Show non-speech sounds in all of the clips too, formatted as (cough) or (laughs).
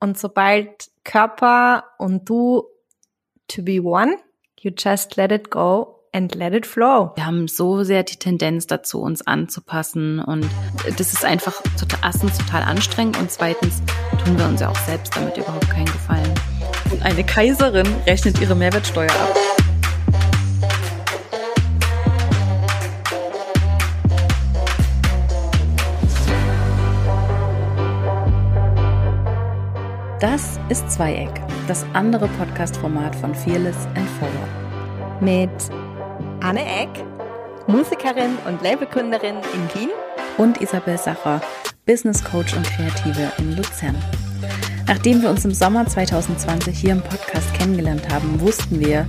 Und sobald Körper und du to be one, you just let it go and let it flow. Wir haben so sehr die Tendenz dazu, uns anzupassen und das ist einfach total, erstens total anstrengend und zweitens tun wir uns ja auch selbst damit überhaupt keinen Gefallen. Und eine Kaiserin rechnet ihre Mehrwertsteuer ab. Das ist Zweieck, das andere Podcast-Format von Fearless and Forward. Mit Anne Eck, Musikerin und Labelgründerin in Wien und Isabel Sacher, Business Coach und Kreative in Luzern. Nachdem wir uns im Sommer 2020 hier im Podcast kennengelernt haben, wussten wir,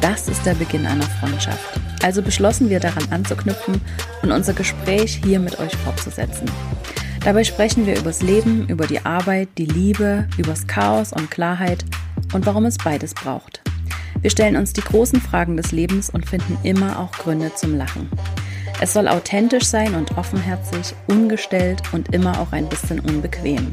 das ist der Beginn einer Freundschaft. Also beschlossen wir daran anzuknüpfen und unser Gespräch hier mit euch fortzusetzen. Dabei sprechen wir übers Leben, über die Arbeit, die Liebe, übers Chaos und Klarheit und warum es beides braucht. Wir stellen uns die großen Fragen des Lebens und finden immer auch Gründe zum Lachen. Es soll authentisch sein und offenherzig, ungestellt und immer auch ein bisschen unbequem.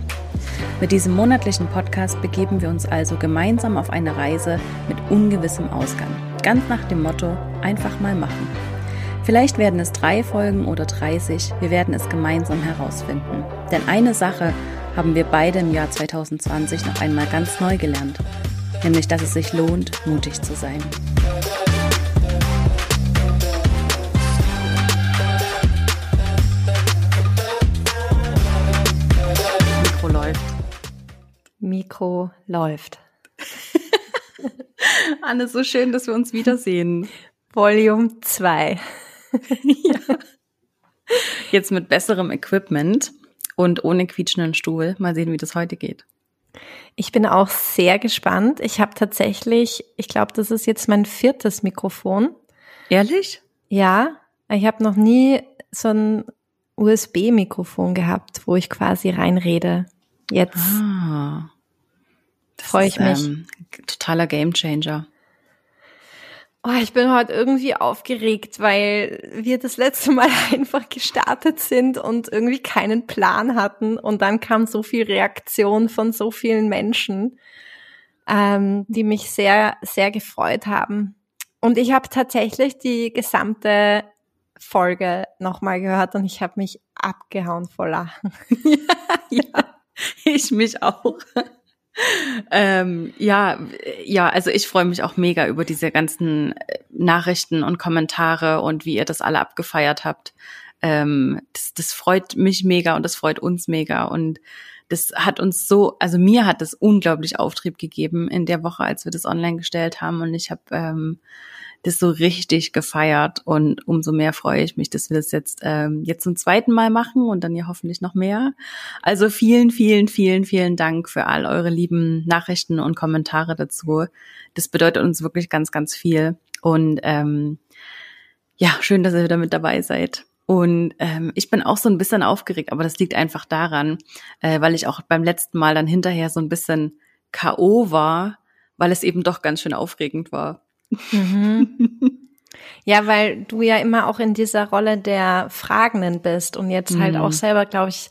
Mit diesem monatlichen Podcast begeben wir uns also gemeinsam auf eine Reise mit ungewissem Ausgang. Ganz nach dem Motto, einfach mal machen. Vielleicht werden es drei Folgen oder 30, wir werden es gemeinsam herausfinden. Denn eine Sache haben wir beide im Jahr 2020 noch einmal ganz neu gelernt nämlich dass es sich lohnt, mutig zu sein. Mikro läuft. Mikro läuft. (laughs) Anne, so schön, dass wir uns wiedersehen. Volume 2. (laughs) ja. Jetzt mit besserem Equipment und ohne quietschenden Stuhl. Mal sehen, wie das heute geht. Ich bin auch sehr gespannt. Ich habe tatsächlich, ich glaube, das ist jetzt mein viertes Mikrofon. Ehrlich? Ja, ich habe noch nie so ein USB-Mikrofon gehabt, wo ich quasi reinrede. Jetzt ah, freue ich mich. Ähm, totaler Gamechanger. Oh, ich bin heute irgendwie aufgeregt, weil wir das letzte Mal (laughs) einfach gestartet sind und irgendwie keinen Plan hatten. Und dann kam so viel Reaktion von so vielen Menschen, ähm, die mich sehr, sehr gefreut haben. Und ich habe tatsächlich die gesamte Folge nochmal gehört und ich habe mich abgehauen vor Lachen. (laughs) (laughs) ja, ich mich auch (laughs) ähm, ja, ja, also ich freue mich auch mega über diese ganzen äh, Nachrichten und Kommentare und wie ihr das alle abgefeiert habt. Ähm, das, das freut mich mega und das freut uns mega und das hat uns so, also mir hat das unglaublich Auftrieb gegeben in der Woche, als wir das online gestellt haben und ich habe ähm, das so richtig gefeiert und umso mehr freue ich mich, dass wir das jetzt ähm, jetzt zum zweiten Mal machen und dann ja hoffentlich noch mehr. Also vielen, vielen, vielen, vielen Dank für all eure lieben Nachrichten und Kommentare dazu. Das bedeutet uns wirklich ganz, ganz viel und ähm, ja, schön, dass ihr wieder mit dabei seid. Und ähm, ich bin auch so ein bisschen aufgeregt, aber das liegt einfach daran, äh, weil ich auch beim letzten Mal dann hinterher so ein bisschen K.O. war, weil es eben doch ganz schön aufregend war. Mhm. (laughs) Ja, weil du ja immer auch in dieser Rolle der Fragenden bist und jetzt halt mhm. auch selber, glaube ich,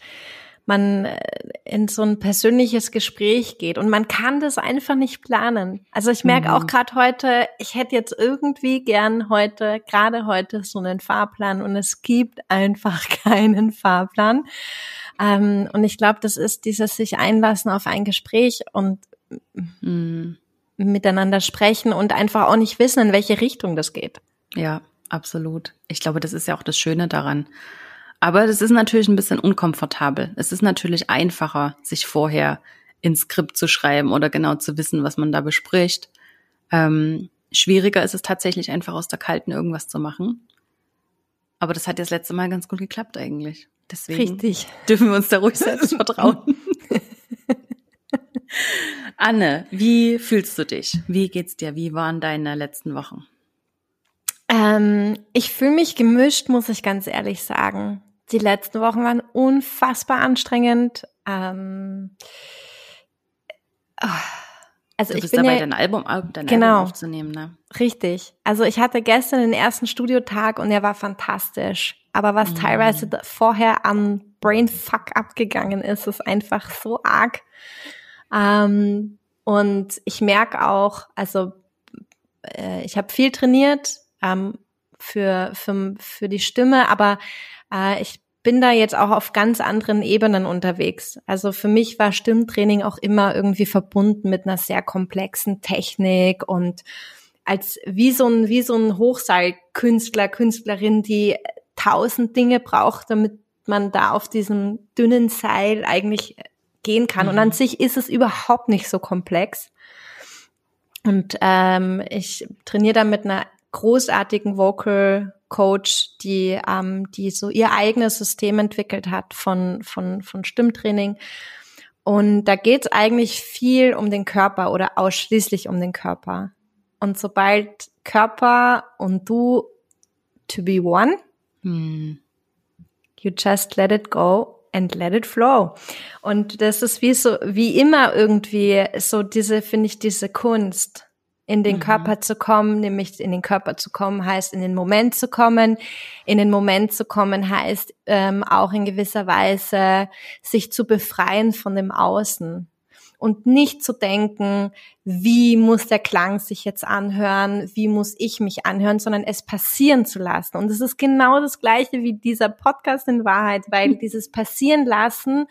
man äh, in so ein persönliches Gespräch geht und man kann das einfach nicht planen. Also ich merke mhm. auch gerade heute, ich hätte jetzt irgendwie gern heute, gerade heute so einen Fahrplan und es gibt einfach (laughs) keinen Fahrplan. Ähm, und ich glaube, das ist dieses sich einlassen auf ein Gespräch und mhm miteinander sprechen und einfach auch nicht wissen, in welche Richtung das geht. Ja, absolut. Ich glaube, das ist ja auch das Schöne daran. Aber das ist natürlich ein bisschen unkomfortabel. Es ist natürlich einfacher, sich vorher ins Skript zu schreiben oder genau zu wissen, was man da bespricht. Ähm, schwieriger ist es tatsächlich einfach aus der Kalten irgendwas zu machen. Aber das hat ja das letzte Mal ganz gut geklappt eigentlich. Deswegen Richtig. dürfen wir uns da ruhig selbst (laughs) vertrauen. Anne, wie fühlst du dich? Wie geht's dir? Wie waren deine letzten Wochen? Ähm, ich fühle mich gemischt, muss ich ganz ehrlich sagen. Die letzten Wochen waren unfassbar anstrengend. Ähm, oh, also du ich bist bin dabei, ja, dein Album, dein genau, Album aufzunehmen, ne? Richtig. Also ich hatte gestern den ersten Studiotag und er war fantastisch. Aber was mhm. teilweise vorher am Brainfuck abgegangen ist, ist einfach so arg. Ähm, und ich merke auch, also äh, ich habe viel trainiert ähm, für, für, für die Stimme, aber äh, ich bin da jetzt auch auf ganz anderen Ebenen unterwegs. Also für mich war Stimmtraining auch immer irgendwie verbunden mit einer sehr komplexen Technik und als wie so ein, wie so ein Hochseilkünstler, Künstlerin, die tausend Dinge braucht, damit man da auf diesem dünnen Seil eigentlich gehen kann. Mhm. Und an mhm. sich ist es überhaupt nicht so komplex. Und ähm, ich trainiere da mit einer großartigen Vocal Coach, die, ähm, die so ihr eigenes System entwickelt hat von, von, von Stimmtraining. Und da geht es eigentlich viel um den Körper oder ausschließlich um den Körper. Und sobald Körper und du to be one, hm. you just let it go and let it flow. Und das ist wie so, wie immer irgendwie so diese, finde ich, diese Kunst in den mhm. Körper zu kommen, nämlich in den Körper zu kommen heißt in den Moment zu kommen. In den Moment zu kommen heißt ähm, auch in gewisser Weise sich zu befreien von dem Außen und nicht zu denken, wie muss der Klang sich jetzt anhören, wie muss ich mich anhören, sondern es passieren zu lassen. Und es ist genau das gleiche wie dieser Podcast in Wahrheit, weil dieses passieren lassen,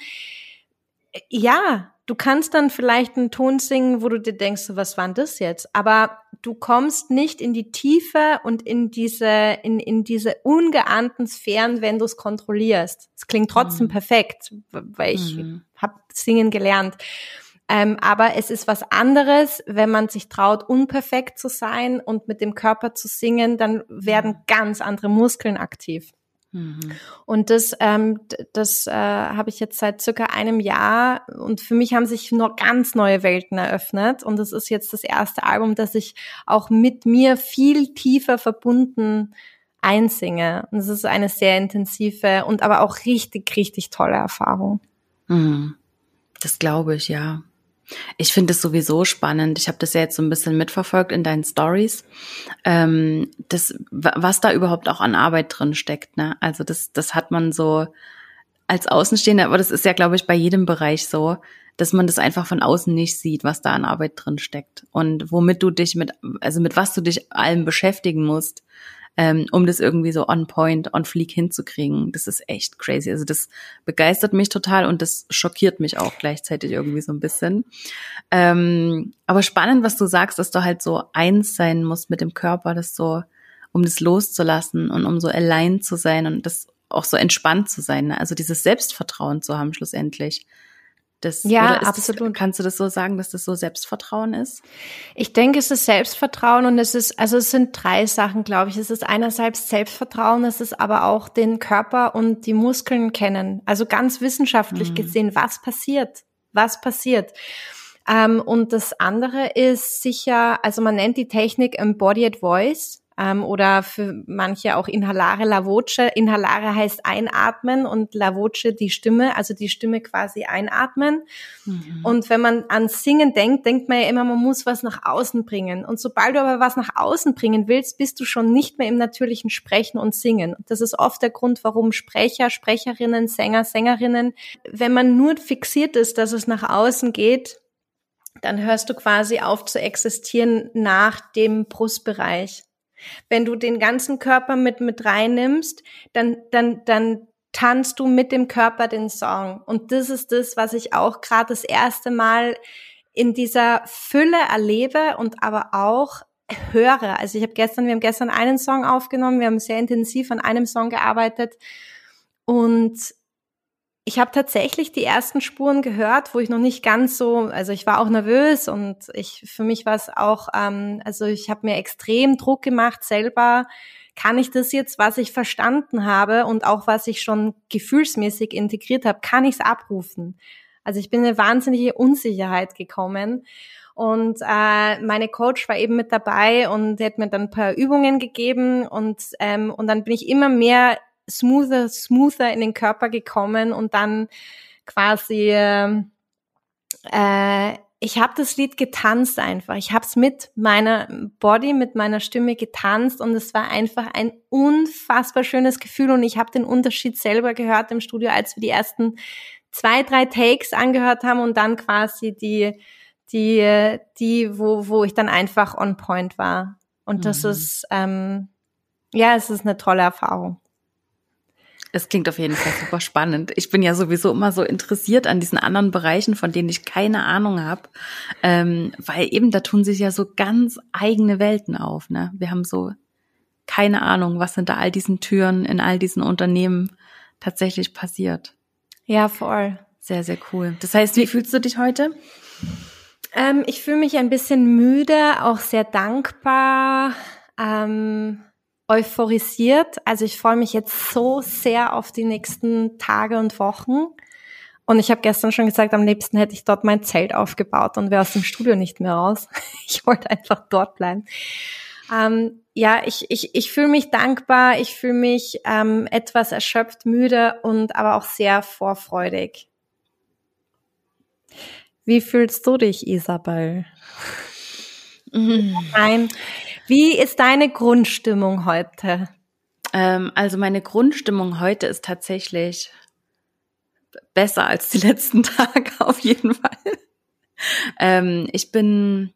ja, du kannst dann vielleicht einen Ton singen, wo du dir denkst, was war denn das jetzt? Aber du kommst nicht in die Tiefe und in diese, in, in diese ungeahnten Sphären, wenn du es kontrollierst. Es klingt trotzdem mhm. perfekt, weil ich mhm. habe singen gelernt. Ähm, aber es ist was anderes, wenn man sich traut, unperfekt zu sein und mit dem Körper zu singen, dann werden mhm. ganz andere Muskeln aktiv. Mhm. Und das, ähm, das äh, habe ich jetzt seit circa einem Jahr und für mich haben sich noch ganz neue Welten eröffnet und das ist jetzt das erste Album, das ich auch mit mir viel tiefer verbunden einsinge. Und es ist eine sehr intensive und aber auch richtig, richtig tolle Erfahrung. Mhm. Das glaube ich, ja. Ich finde es sowieso spannend. Ich habe das ja jetzt so ein bisschen mitverfolgt in deinen Stories, ähm, das, was da überhaupt auch an Arbeit drin steckt. Ne? Also das, das hat man so als Außenstehender, aber das ist ja, glaube ich, bei jedem Bereich so, dass man das einfach von außen nicht sieht, was da an Arbeit drin steckt und womit du dich mit, also mit was du dich allem beschäftigen musst, ähm, um das irgendwie so on point, on fleek hinzukriegen. Das ist echt crazy. Also das begeistert mich total und das schockiert mich auch gleichzeitig irgendwie so ein bisschen. Ähm, aber spannend, was du sagst, dass du halt so eins sein musst mit dem Körper, das so, um das loszulassen und um so allein zu sein und das auch so entspannt zu sein. Ne? Also dieses Selbstvertrauen zu haben schlussendlich. Das, ja, absolut. Das, kannst du das so sagen, dass das so Selbstvertrauen ist? Ich denke, es ist Selbstvertrauen und es ist, also es sind drei Sachen, glaube ich. Es ist einerseits Selbstvertrauen, es ist aber auch den Körper und die Muskeln kennen. Also ganz wissenschaftlich mhm. gesehen, was passiert, was passiert. Ähm, und das andere ist sicher, also man nennt die Technik Embodied Voice ähm, oder für manche auch Inhalare La Voce. Inhalare heißt einatmen und La Voce die Stimme, also die Stimme quasi einatmen. Mhm. Und wenn man an Singen denkt, denkt man ja immer, man muss was nach außen bringen. Und sobald du aber was nach außen bringen willst, bist du schon nicht mehr im natürlichen Sprechen und Singen. Das ist oft der Grund, warum Sprecher, Sprecherinnen, Sänger, Sängerinnen, wenn man nur fixiert ist, dass es nach außen geht, dann hörst du quasi auf zu existieren nach dem Brustbereich. Wenn du den ganzen Körper mit, mit reinnimmst, dann, dann, dann tanzt du mit dem Körper den Song. Und das ist das, was ich auch gerade das erste Mal in dieser Fülle erlebe und aber auch höre. Also ich habe gestern, wir haben gestern einen Song aufgenommen, wir haben sehr intensiv an einem Song gearbeitet und ich habe tatsächlich die ersten Spuren gehört, wo ich noch nicht ganz so, also ich war auch nervös und ich für mich war es auch, ähm, also ich habe mir extrem Druck gemacht selber. Kann ich das jetzt, was ich verstanden habe und auch was ich schon gefühlsmäßig integriert habe, kann ich es abrufen? Also ich bin in eine wahnsinnige Unsicherheit gekommen. Und äh, meine Coach war eben mit dabei und hat mir dann ein paar Übungen gegeben und ähm, und dann bin ich immer mehr smoother, smoother in den Körper gekommen und dann quasi, äh, ich habe das Lied getanzt einfach. Ich habe es mit meiner Body, mit meiner Stimme getanzt und es war einfach ein unfassbar schönes Gefühl und ich habe den Unterschied selber gehört im Studio, als wir die ersten zwei, drei Takes angehört haben und dann quasi die, die, die, wo, wo ich dann einfach on point war. Und das mhm. ist, ähm, ja, es ist eine tolle Erfahrung. Es klingt auf jeden Fall super spannend. Ich bin ja sowieso immer so interessiert an diesen anderen Bereichen, von denen ich keine Ahnung habe, ähm, weil eben da tun sich ja so ganz eigene Welten auf. Ne? Wir haben so keine Ahnung, was hinter all diesen Türen in all diesen Unternehmen tatsächlich passiert. Ja, voll. Sehr, sehr cool. Das heißt, wie fühlst du dich heute? Ähm, ich fühle mich ein bisschen müde, auch sehr dankbar. Ähm euphorisiert. Also ich freue mich jetzt so sehr auf die nächsten Tage und Wochen. Und ich habe gestern schon gesagt, am liebsten hätte ich dort mein Zelt aufgebaut und wäre aus dem Studio nicht mehr raus. (laughs) Ich wollte einfach dort bleiben. Ähm, ja, ich, ich, ich fühle mich dankbar, ich fühle mich ähm, etwas erschöpft, müde und aber auch sehr vorfreudig. Wie fühlst du dich, Isabel? Mm. Nein, wie ist deine Grundstimmung heute? Ähm, also meine Grundstimmung heute ist tatsächlich besser als die (laughs) letzten Tage auf jeden Fall. Ähm, ich bin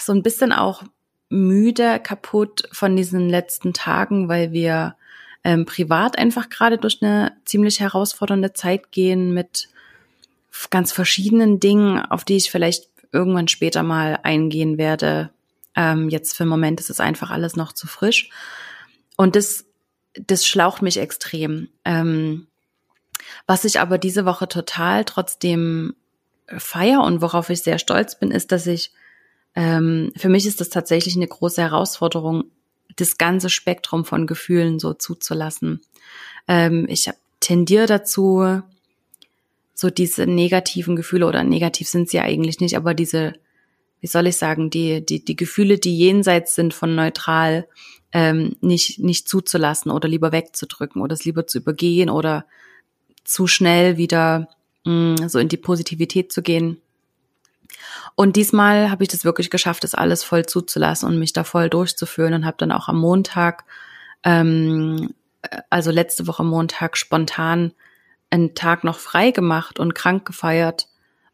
so ein bisschen auch müde, kaputt von diesen letzten Tagen, weil wir ähm, privat einfach gerade durch eine ziemlich herausfordernde Zeit gehen mit ganz verschiedenen Dingen, auf die ich vielleicht irgendwann später mal eingehen werde, ähm, jetzt für den Moment ist es einfach alles noch zu frisch. Und das, das schlaucht mich extrem. Ähm, was ich aber diese Woche total trotzdem feier und worauf ich sehr stolz bin, ist, dass ich, ähm, für mich ist das tatsächlich eine große Herausforderung, das ganze Spektrum von Gefühlen so zuzulassen. Ähm, ich tendiere dazu, so diese negativen Gefühle oder negativ sind sie ja eigentlich nicht, aber diese wie soll ich sagen, die, die, die Gefühle, die jenseits sind von neutral, ähm, nicht, nicht zuzulassen oder lieber wegzudrücken oder es lieber zu übergehen oder zu schnell wieder mh, mm, so in die Positivität zu gehen. Und diesmal habe ich das wirklich geschafft, das alles voll zuzulassen und mich da voll durchzuführen und habe dann auch am Montag, ähm, also letzte Woche Montag, spontan einen Tag noch frei gemacht und krank gefeiert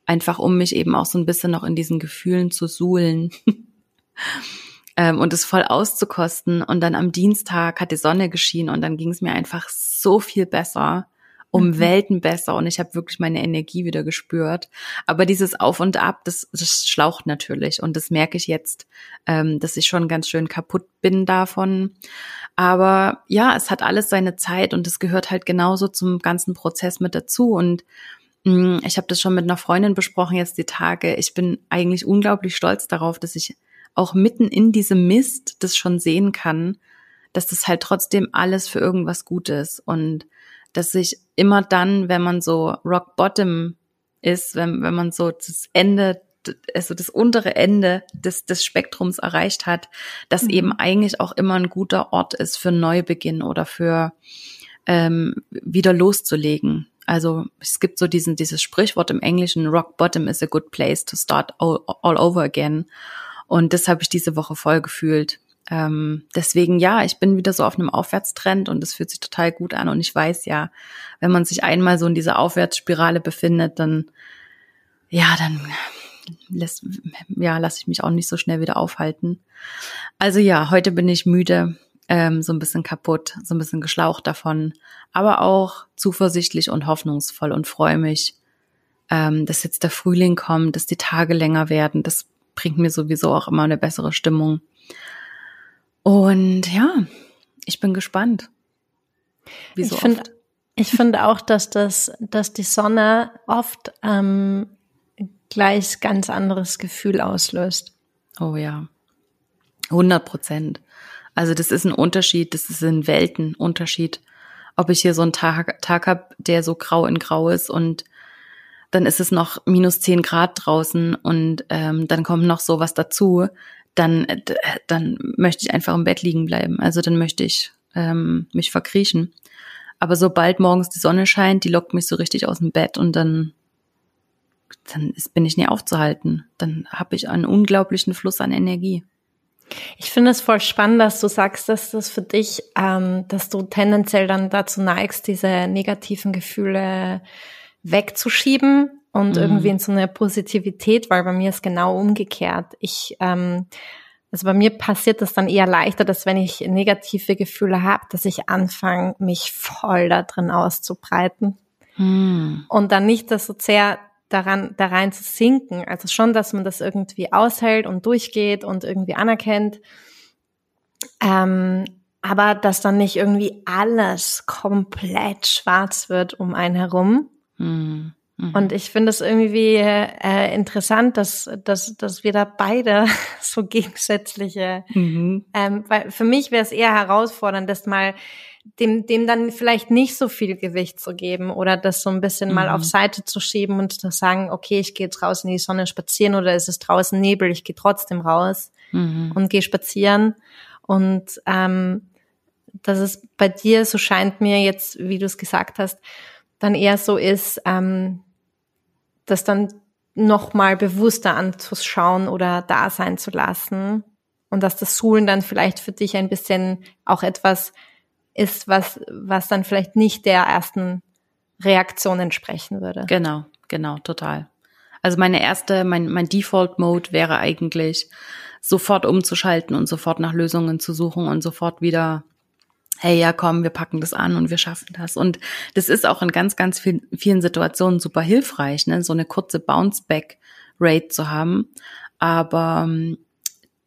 einfach um mich eben auch so ein bisschen noch in diesen Gefühlen zu suhlen (laughs) ähm, und es voll auszukosten. Und dann am Dienstag hat die Sonne geschienen und dann ging es mir einfach so viel besser, um mhm. Welten besser und ich habe wirklich meine Energie wieder gespürt. Aber dieses Auf und Ab, das, das schlaucht natürlich und das merke ich jetzt, ähm, dass ich schon ganz schön kaputt bin davon. Aber ja, es hat alles seine Zeit und es gehört halt genauso zum ganzen Prozess mit dazu und ich habe das schon mit einer Freundin besprochen jetzt die Tage. Ich bin eigentlich unglaublich stolz darauf, dass ich auch mitten in diesem Mist das schon sehen kann, dass das halt trotzdem alles für irgendwas gut ist und dass sich immer dann, wenn man so rock bottom ist, wenn, wenn man so das Ende, also das untere Ende des, des Spektrums erreicht hat, dass mhm. eben eigentlich auch immer ein guter Ort ist für Neubeginn oder für ähm, wieder loszulegen. Also es gibt so diesen, dieses Sprichwort im Englischen, Rock Bottom is a good place to start all, all over again. Und das habe ich diese Woche voll gefühlt. Ähm, deswegen ja, ich bin wieder so auf einem Aufwärtstrend und es fühlt sich total gut an. Und ich weiß ja, wenn man sich einmal so in dieser Aufwärtsspirale befindet, dann ja, dann lässt, ja, lasse ich mich auch nicht so schnell wieder aufhalten. Also ja, heute bin ich müde ähm, so ein bisschen kaputt, so ein bisschen geschlaucht davon, aber auch zuversichtlich und hoffnungsvoll und freue mich, ähm, dass jetzt der Frühling kommt, dass die Tage länger werden. Das bringt mir sowieso auch immer eine bessere Stimmung. Und ja, ich bin gespannt. Wie so ich finde ich finde auch, dass das, dass die Sonne oft ähm, gleich ganz anderes Gefühl auslöst. Oh ja, 100 Prozent. Also das ist ein Unterschied, das ist ein Weltenunterschied. Ob ich hier so einen Tag, Tag habe, der so grau in grau ist und dann ist es noch minus zehn Grad draußen und ähm, dann kommt noch sowas dazu, dann, dann möchte ich einfach im Bett liegen bleiben. Also dann möchte ich ähm, mich verkriechen. Aber sobald morgens die Sonne scheint, die lockt mich so richtig aus dem Bett und dann, dann ist, bin ich nie aufzuhalten. Dann habe ich einen unglaublichen Fluss an Energie. Ich finde es voll spannend, dass du sagst, dass das für dich, ähm, dass du tendenziell dann dazu neigst, diese negativen Gefühle wegzuschieben und mhm. irgendwie in so eine Positivität, weil bei mir ist genau umgekehrt. Ich, ähm, also bei mir passiert das dann eher leichter, dass wenn ich negative Gefühle habe, dass ich anfange, mich voll da drin auszubreiten. Mhm. Und dann nicht das so sehr daran, da rein zu sinken. Also schon, dass man das irgendwie aushält und durchgeht und irgendwie anerkennt. Ähm, aber dass dann nicht irgendwie alles komplett schwarz wird um einen herum. Mhm. Mhm. Und ich finde es irgendwie äh, interessant, dass, dass, dass wir da beide (laughs) so gegensätzliche, mhm. ähm, weil für mich wäre es eher herausfordernd, das mal dem, dem dann vielleicht nicht so viel Gewicht zu geben oder das so ein bisschen mhm. mal auf Seite zu schieben und zu sagen, okay, ich gehe jetzt raus in die Sonne spazieren oder ist es draußen Nebel, ich gehe trotzdem raus mhm. und gehe spazieren. Und ähm, dass es bei dir, so scheint mir jetzt, wie du es gesagt hast, dann eher so ist, ähm, das dann noch mal bewusster anzuschauen oder da sein zu lassen und dass das Suhlen dann vielleicht für dich ein bisschen auch etwas ist, was, was dann vielleicht nicht der ersten Reaktion entsprechen würde. Genau, genau, total. Also meine erste, mein, mein Default-Mode wäre eigentlich, sofort umzuschalten und sofort nach Lösungen zu suchen und sofort wieder, hey, ja, komm, wir packen das an und wir schaffen das. Und das ist auch in ganz, ganz vielen, vielen Situationen super hilfreich, ne? so eine kurze Bounce-Back-Rate zu haben. Aber ähm,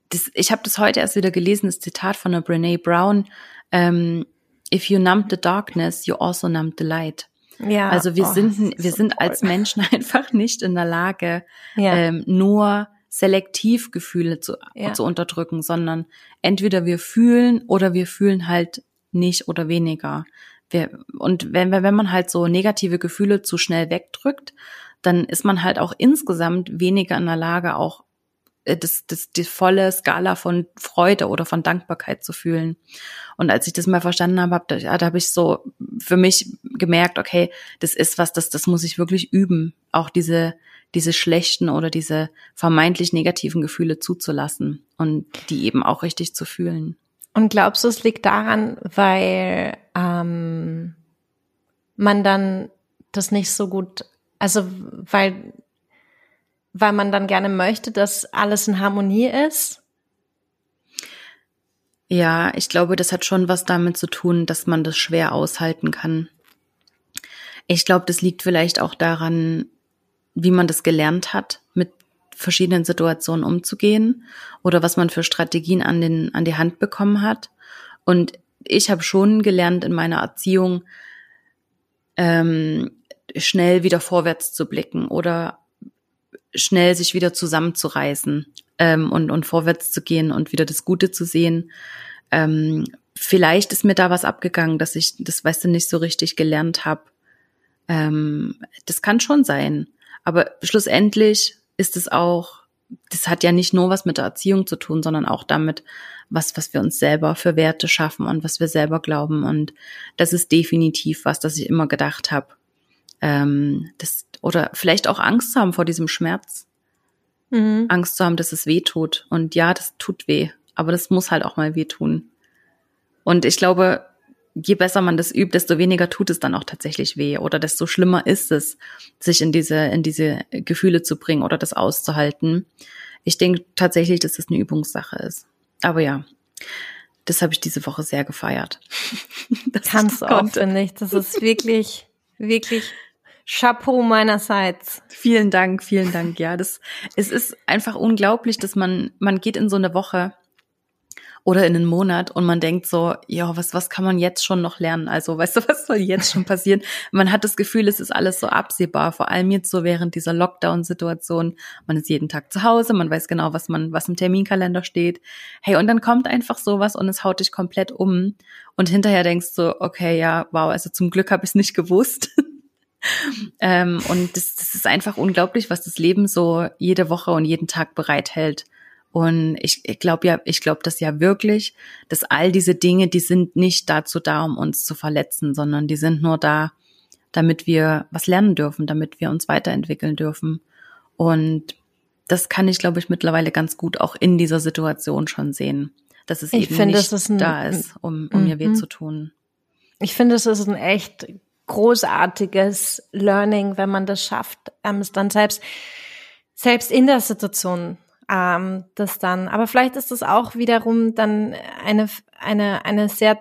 das, ich habe das heute erst wieder gelesen, das Zitat von der Brene Brown. Ähm, if you numb the darkness, you also numb the light. Ja, also wir oh, sind wir so sind toll. als Menschen (laughs) einfach nicht in der Lage, ja. ähm, nur selektiv Gefühle zu, ja. zu unterdrücken, sondern entweder wir fühlen oder wir fühlen halt nicht oder weniger. Wir, und wenn, wenn man halt so negative Gefühle zu schnell wegdrückt, dann ist man halt auch insgesamt weniger in der Lage, auch das, das, die volle Skala von Freude oder von Dankbarkeit zu fühlen. Und als ich das mal verstanden habe, hab, da, da habe ich so für mich gemerkt, okay, das ist was, das, das muss ich wirklich üben, auch diese, diese schlechten oder diese vermeintlich negativen Gefühle zuzulassen und die eben auch richtig zu fühlen. Und glaubst du, es liegt daran, weil ähm, man dann das nicht so gut, also weil weil man dann gerne möchte, dass alles in Harmonie ist? Ja, ich glaube, das hat schon was damit zu tun, dass man das schwer aushalten kann. Ich glaube, das liegt vielleicht auch daran, wie man das gelernt hat, mit verschiedenen Situationen umzugehen oder was man für Strategien an, den, an die Hand bekommen hat. Und ich habe schon gelernt in meiner Erziehung, ähm, schnell wieder vorwärts zu blicken oder schnell sich wieder zusammenzureißen ähm, und, und vorwärts zu gehen und wieder das Gute zu sehen. Ähm, vielleicht ist mir da was abgegangen, dass ich das, weißt du, nicht so richtig gelernt habe. Ähm, das kann schon sein. Aber schlussendlich ist es auch, das hat ja nicht nur was mit der Erziehung zu tun, sondern auch damit, was, was wir uns selber für Werte schaffen und was wir selber glauben. Und das ist definitiv was, das ich immer gedacht habe. Ähm, das, oder vielleicht auch Angst zu haben vor diesem Schmerz. Mhm. Angst zu haben, dass es weh tut. Und ja, das tut weh, aber das muss halt auch mal weh tun. Und ich glaube, je besser man das übt, desto weniger tut es dann auch tatsächlich weh oder desto schlimmer ist es, sich in diese, in diese Gefühle zu bringen oder das auszuhalten. Ich denke tatsächlich, dass das eine Übungssache ist. Aber ja, das habe ich diese Woche sehr gefeiert. (laughs) das Kannst du auch, finde ich. Das ist wirklich, wirklich Chapeau meinerseits. Vielen Dank, vielen Dank. Ja, das, es ist einfach unglaublich, dass man, man geht in so eine Woche oder in einen Monat und man denkt so, ja, was, was kann man jetzt schon noch lernen? Also, weißt du, (laughs) was soll jetzt schon passieren? man hat das Gefühl, es ist alles so absehbar, vor allem jetzt so während dieser Lockdown-Situation. Man ist jeden Tag zu Hause, man weiß genau, was man, was im Terminkalender steht. Hey, und dann kommt einfach sowas und es haut dich komplett um. Und hinterher denkst du, okay, ja, wow, also zum Glück habe ich es nicht gewusst. (laughs) ähm, und das, das ist einfach unglaublich, was das Leben so jede Woche und jeden Tag bereithält. Und ich, ich glaube ja, ich glaube das ja wirklich, dass all diese Dinge, die sind nicht dazu da, um uns zu verletzen, sondern die sind nur da, damit wir was lernen dürfen, damit wir uns weiterentwickeln dürfen. Und das kann ich, glaube ich, mittlerweile ganz gut auch in dieser Situation schon sehen, dass es ich eben finde, nicht ist ein, da ist, um, um mir weh zu tun. Ich finde, es ist ein echt großartiges Learning, wenn man das schafft, ähm, es dann selbst, selbst in der Situation ähm, das dann. Aber vielleicht ist das auch wiederum dann eine, eine, eine sehr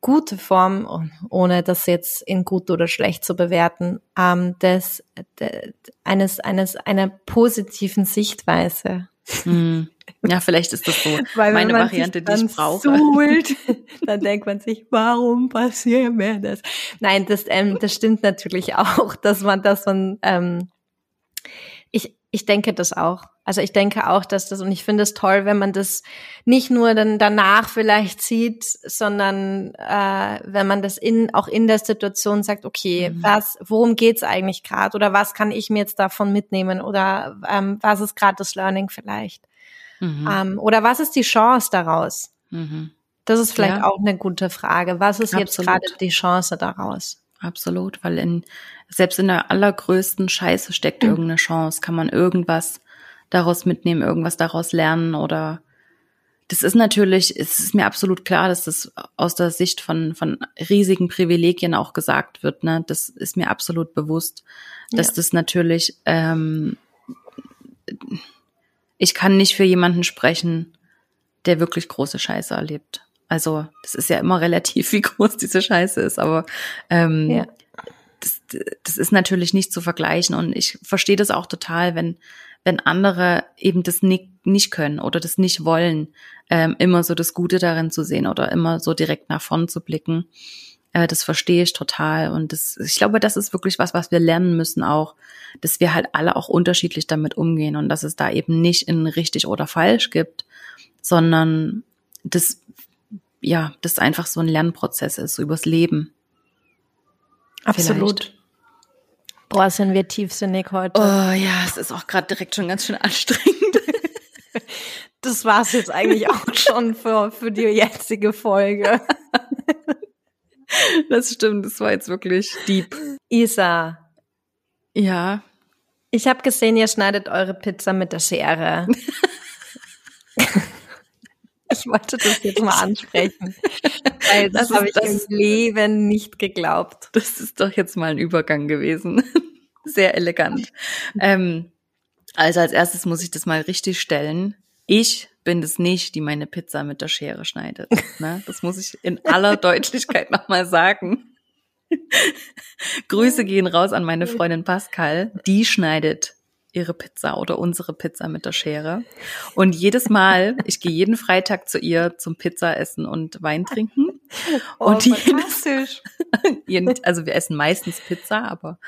gute Form, ohne das jetzt in gut oder schlecht zu bewerten, ähm, des, des eines eines einer positiven Sichtweise. Hm. Ja, vielleicht ist das so (laughs) Weil meine Variante, die ich brauche. Suhlt, (laughs) dann denkt man sich, warum passiert mir das? Nein, das, ähm, das stimmt natürlich (laughs) auch, dass man, dass man, ähm, ich, ich denke das auch. Also ich denke auch, dass das, und ich finde es toll, wenn man das nicht nur dann danach vielleicht sieht, sondern äh, wenn man das in, auch in der Situation sagt, okay, mhm. was, worum geht's eigentlich gerade oder was kann ich mir jetzt davon mitnehmen oder ähm, was ist gerade das Learning vielleicht? Mhm. Ähm, oder was ist die Chance daraus? Mhm. Das ist vielleicht ja. auch eine gute Frage. Was ist Absolut. jetzt gerade die Chance daraus? Absolut, weil in, selbst in der allergrößten Scheiße steckt mhm. irgendeine Chance, kann man irgendwas daraus mitnehmen, irgendwas daraus lernen oder das ist natürlich, es ist mir absolut klar, dass das aus der Sicht von, von riesigen Privilegien auch gesagt wird. Ne? Das ist mir absolut bewusst, dass ja. das natürlich, ähm, ich kann nicht für jemanden sprechen, der wirklich große Scheiße erlebt. Also das ist ja immer relativ, wie groß diese Scheiße ist, aber ähm, ja. das, das ist natürlich nicht zu vergleichen. Und ich verstehe das auch total, wenn wenn andere eben das nicht, nicht können oder das nicht wollen, ähm, immer so das Gute darin zu sehen oder immer so direkt nach vorn zu blicken. Äh, das verstehe ich total. Und das, ich glaube, das ist wirklich was, was wir lernen müssen auch, dass wir halt alle auch unterschiedlich damit umgehen und dass es da eben nicht in richtig oder falsch gibt, sondern das, ja, das einfach so ein Lernprozess ist, so übers Leben. Absolut. Vielleicht. Boah, sind wir tiefsinnig heute. Oh ja, es ist auch gerade direkt schon ganz schön anstrengend. (laughs) das war's jetzt eigentlich auch schon für, für die jetzige Folge. Das stimmt, das war jetzt wirklich deep. Isa. Ja. Ich habe gesehen, ihr schneidet eure Pizza mit der Schere. (laughs) ich wollte das jetzt mal ansprechen. (laughs) Weil das, das habe ich das, im Leben nicht geglaubt. Das ist doch jetzt mal ein Übergang gewesen. (laughs) Sehr elegant. ähm, also als erstes muss ich das mal richtig stellen. Ich bin es nicht, die meine Pizza mit der Schere schneidet. Ne? Das muss ich in aller Deutlichkeit nochmal sagen. (laughs) Grüße gehen raus an meine Freundin Pascal. Die schneidet ihre Pizza oder unsere Pizza mit der Schere. Und jedes Mal, (laughs) ich gehe jeden Freitag zu ihr zum Pizza essen und Wein trinken. Oh, und jedes, (laughs) also wir essen meistens Pizza, aber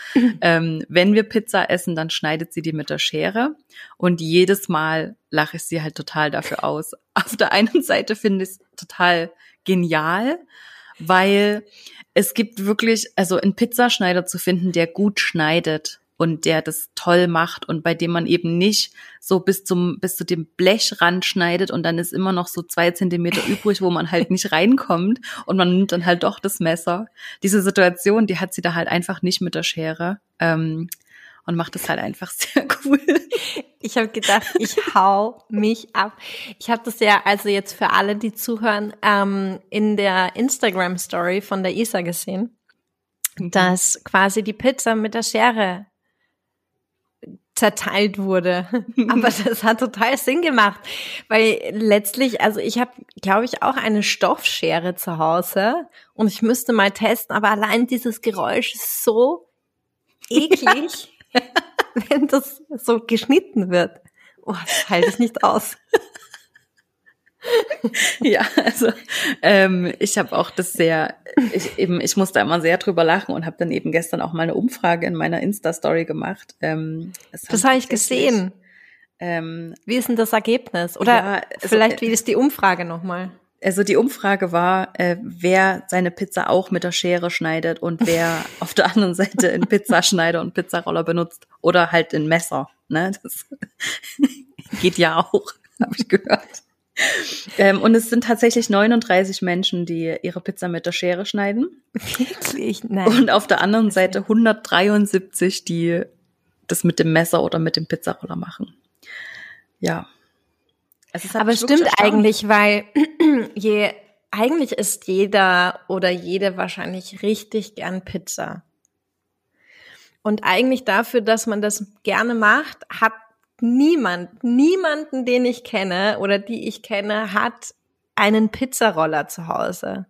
ähm, wenn wir Pizza essen, dann schneidet sie die mit der Schere. Und jedes Mal lache ich sie halt total dafür aus. Auf der einen Seite finde ich es total genial, weil es gibt wirklich, also einen Pizzaschneider zu finden, der gut schneidet und der das toll macht und bei dem man eben nicht so bis zum bis zu dem Blechrand schneidet und dann ist immer noch so zwei Zentimeter (laughs) übrig, wo man halt nicht reinkommt und man nimmt dann halt doch das Messer. Diese Situation, die hat sie da halt einfach nicht mit der Schere. Ähm, und macht es halt einfach (laughs) sehr cool. Ich habe gedacht, ich hau mich ab. Ich habe das ja also jetzt für alle, die zuhören, ähm, in der Instagram Story von der Isa gesehen, mhm. dass quasi die Pizza mit der Schere zerteilt wurde. (laughs) Aber das hat total Sinn gemacht, weil letztlich, also ich habe, glaube ich, auch eine Stoffschere zu Hause und ich müsste mal testen, aber allein dieses Geräusch ist so eklig, ja. (laughs) wenn das so geschnitten wird. Oh, das halte ich nicht aus. (laughs) (laughs) ja, also ähm, ich habe auch das sehr, ich eben, ich musste immer sehr drüber lachen und habe dann eben gestern auch mal eine Umfrage in meiner Insta-Story gemacht. Ähm, das habe ich gesehen. Ähm, wie ist denn das Ergebnis? Oder ja, also, vielleicht wie ist die Umfrage nochmal? Also die Umfrage war, äh, wer seine Pizza auch mit der Schere schneidet und wer (laughs) auf der anderen Seite einen Pizzaschneider und Pizzaroller benutzt oder halt ein Messer. Ne? Das (laughs) geht ja auch, habe ich gehört ähm, und es sind tatsächlich 39 Menschen, die ihre Pizza mit der Schere schneiden. Wirklich? Nein. Und auf der anderen Seite 173, die das mit dem Messer oder mit dem Pizzaroller machen. ja. Aber es stimmt eigentlich, weil Aber stimmt (clears throat) eigentlich, weil je eigentlich isst jeder oder jede wahrscheinlich richtig gern Pizza. Und eigentlich dafür, dass man das gerne macht, hat niemand, niemanden, den ich kenne oder die ich kenne, hat einen Pizzaroller zu Hause.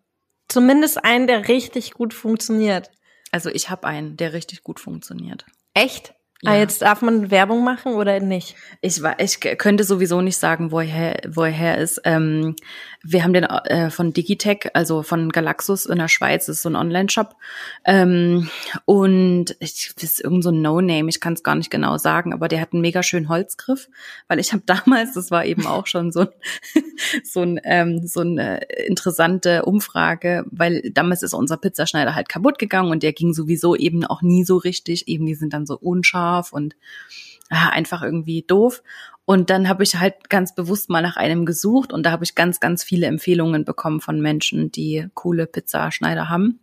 Zumindest einen, der richtig gut funktioniert. Also ich habe einen, der richtig gut funktioniert. Echt? Ah, ja. Ah, jetzt darf man Werbung machen oder nicht? Ich, ich könnte sowieso nicht sagen, wo er, her, wo er her ist. Ähm, wir haben den äh, von Digitech, also von Galaxus in der Schweiz, das ist so ein Online-Shop. Ähm, und ich das ist irgend so ein No-Name, ich kann es gar nicht genau sagen, aber der hat einen mega schönen Holzgriff, weil ich habe (laughs) damals, das war eben auch schon so ein, (laughs) so ein ähm, so eine interessante Umfrage, weil damals ist unser Pizzaschneider halt kaputt gegangen und der ging sowieso eben auch nie so richtig. Eben die sind dann so unscharf und ah, einfach irgendwie doof. Und dann habe ich halt ganz bewusst mal nach einem gesucht und da habe ich ganz, ganz viele Empfehlungen bekommen von Menschen, die coole Pizzaschneider haben.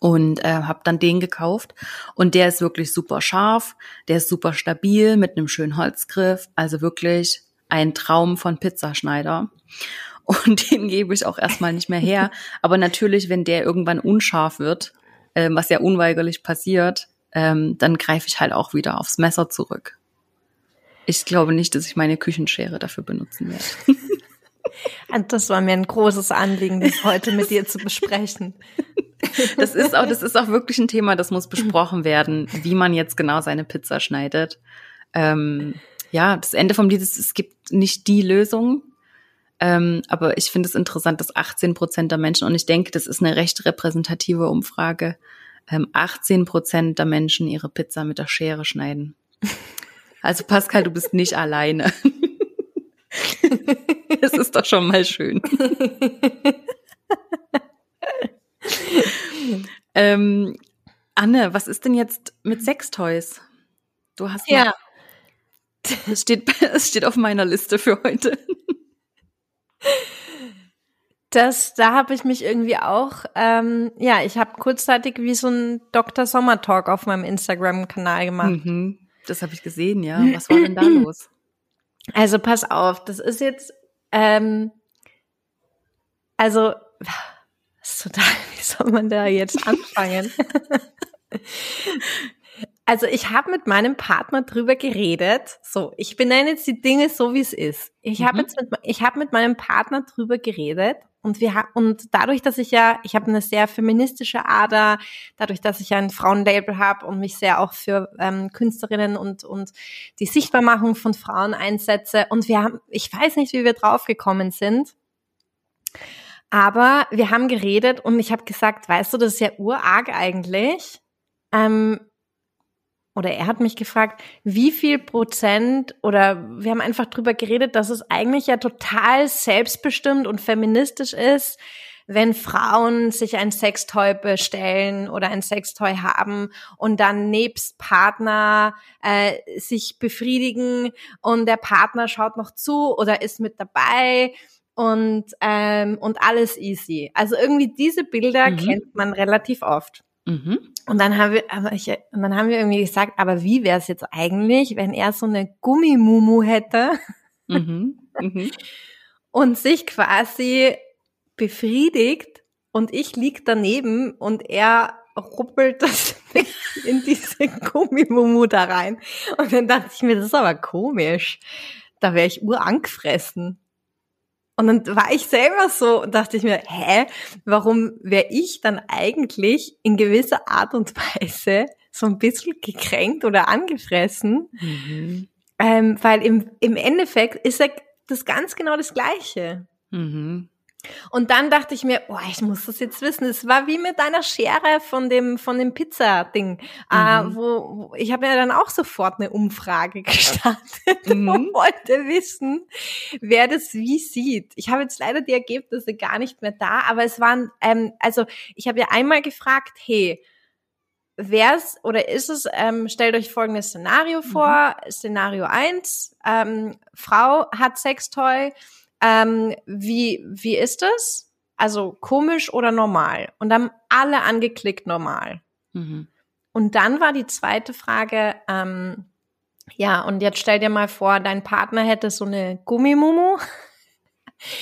Und äh, habe dann den gekauft. Und der ist wirklich super scharf, der ist super stabil mit einem schönen Holzgriff. Also wirklich ein Traum von Pizzaschneider. (laughs) Und den gebe ich auch erstmal nicht mehr her. (laughs) Aber natürlich, wenn der irgendwann unscharf wird, äh, was ja unweigerlich passiert, ähm, dann greife ich halt auch wieder aufs Messer zurück. Ich glaube nicht, dass ich meine Küchenschere dafür benutzen werde. (laughs) Das war mir ein großes Anliegen, das heute mit dir zu besprechen. Das ist auch, das ist auch wirklich ein Thema, das muss besprochen werden, wie man jetzt genau seine Pizza schneidet. Ähm, ja, das Ende vom Lied ist, es gibt nicht die Lösung. Ähm, aber ich finde es interessant, dass 18 Prozent der Menschen, und ich denke, das ist eine recht repräsentative Umfrage, 18 Prozent der Menschen ihre Pizza mit der Schere schneiden. Also Pascal, du bist nicht alleine. Das ist doch schon mal schön. ähm, Anne, was ist denn jetzt mit Sextoys? Du hast ja. Es steht, (laughs) es steht auf meiner Liste für heute. Das, da habe ich mich irgendwie auch, ähm, ja, ich habe kurzzeitig wie so ein Dr. Sommer Talk auf meinem Instagram-Kanal gemacht. Mhm. Das habe ich gesehen, ja. Was war denn da (clears throat) los? Also pass auf, das ist jetzt, ähm, also, das ist total, wie soll man da jetzt anfangen? (laughs) also ich habe mit meinem Partner drüber geredet. So, ich benenne jetzt die Dinge so, wie es ist. Ich mhm. habe jetzt mit, ich habe mit meinem Partner drüber geredet und wir haben und dadurch, dass ich ja, ich habe eine sehr feministische Ader, dadurch, dass ich ja ein Frauenlabel habe und mich sehr auch für ähm, Künstlerinnen und und die Sichtbarmachung von Frauen einsetze und wir haben, ich weiß nicht, wie wir draufgekommen sind, aber wir haben geredet und ich habe gesagt, weißt du, das ist ja urarg eigentlich. Ähm, oder er hat mich gefragt, wie viel Prozent oder wir haben einfach drüber geredet, dass es eigentlich ja total selbstbestimmt und feministisch ist, wenn Frauen sich ein Sextoy bestellen oder ein Sextoy haben und dann nebst Partner äh, sich befriedigen und der Partner schaut noch zu oder ist mit dabei und ähm, und alles easy. Also irgendwie diese Bilder mhm. kennt man relativ oft. Mhm. Und dann haben wir, aber ich, und dann haben wir irgendwie gesagt, aber wie wäre es jetzt eigentlich, wenn er so eine Gummimumu hätte mhm. (laughs) Mhm. und sich quasi befriedigt und ich lieg daneben und er ruppelt das (laughs) in diese Gummimumu da rein. Und dann dachte ich mir, das ist aber komisch. Da wäre ich urangefressen. Und dann war ich selber so und dachte ich mir, hä, warum wäre ich dann eigentlich in gewisser Art und Weise so ein bisschen gekränkt oder angefressen? Mhm. Ähm, weil im, im Endeffekt ist ja das ganz genau das Gleiche. Mhm. Und dann dachte ich mir, oh, ich muss das jetzt wissen. Es war wie mit deiner Schere von dem von dem Pizza-Ding, äh, mhm. äh, wo, wo ich habe ja dann auch sofort eine Umfrage (laughs) gestartet mhm. und wollte wissen, wer das wie sieht. Ich habe jetzt leider die Ergebnisse gar nicht mehr da, aber es waren, ähm, also ich habe ja einmal gefragt, hey, wär's oder ist es, ähm, stellt euch folgendes Szenario vor. Mhm. Szenario eins: ähm, Frau hat Sextoy, ähm, wie, wie ist es? Also komisch oder normal? Und dann alle angeklickt normal. Mhm. Und dann war die zweite Frage, ähm, Ja, und jetzt stell dir mal vor, dein Partner hätte so eine Gummimumu. (laughs)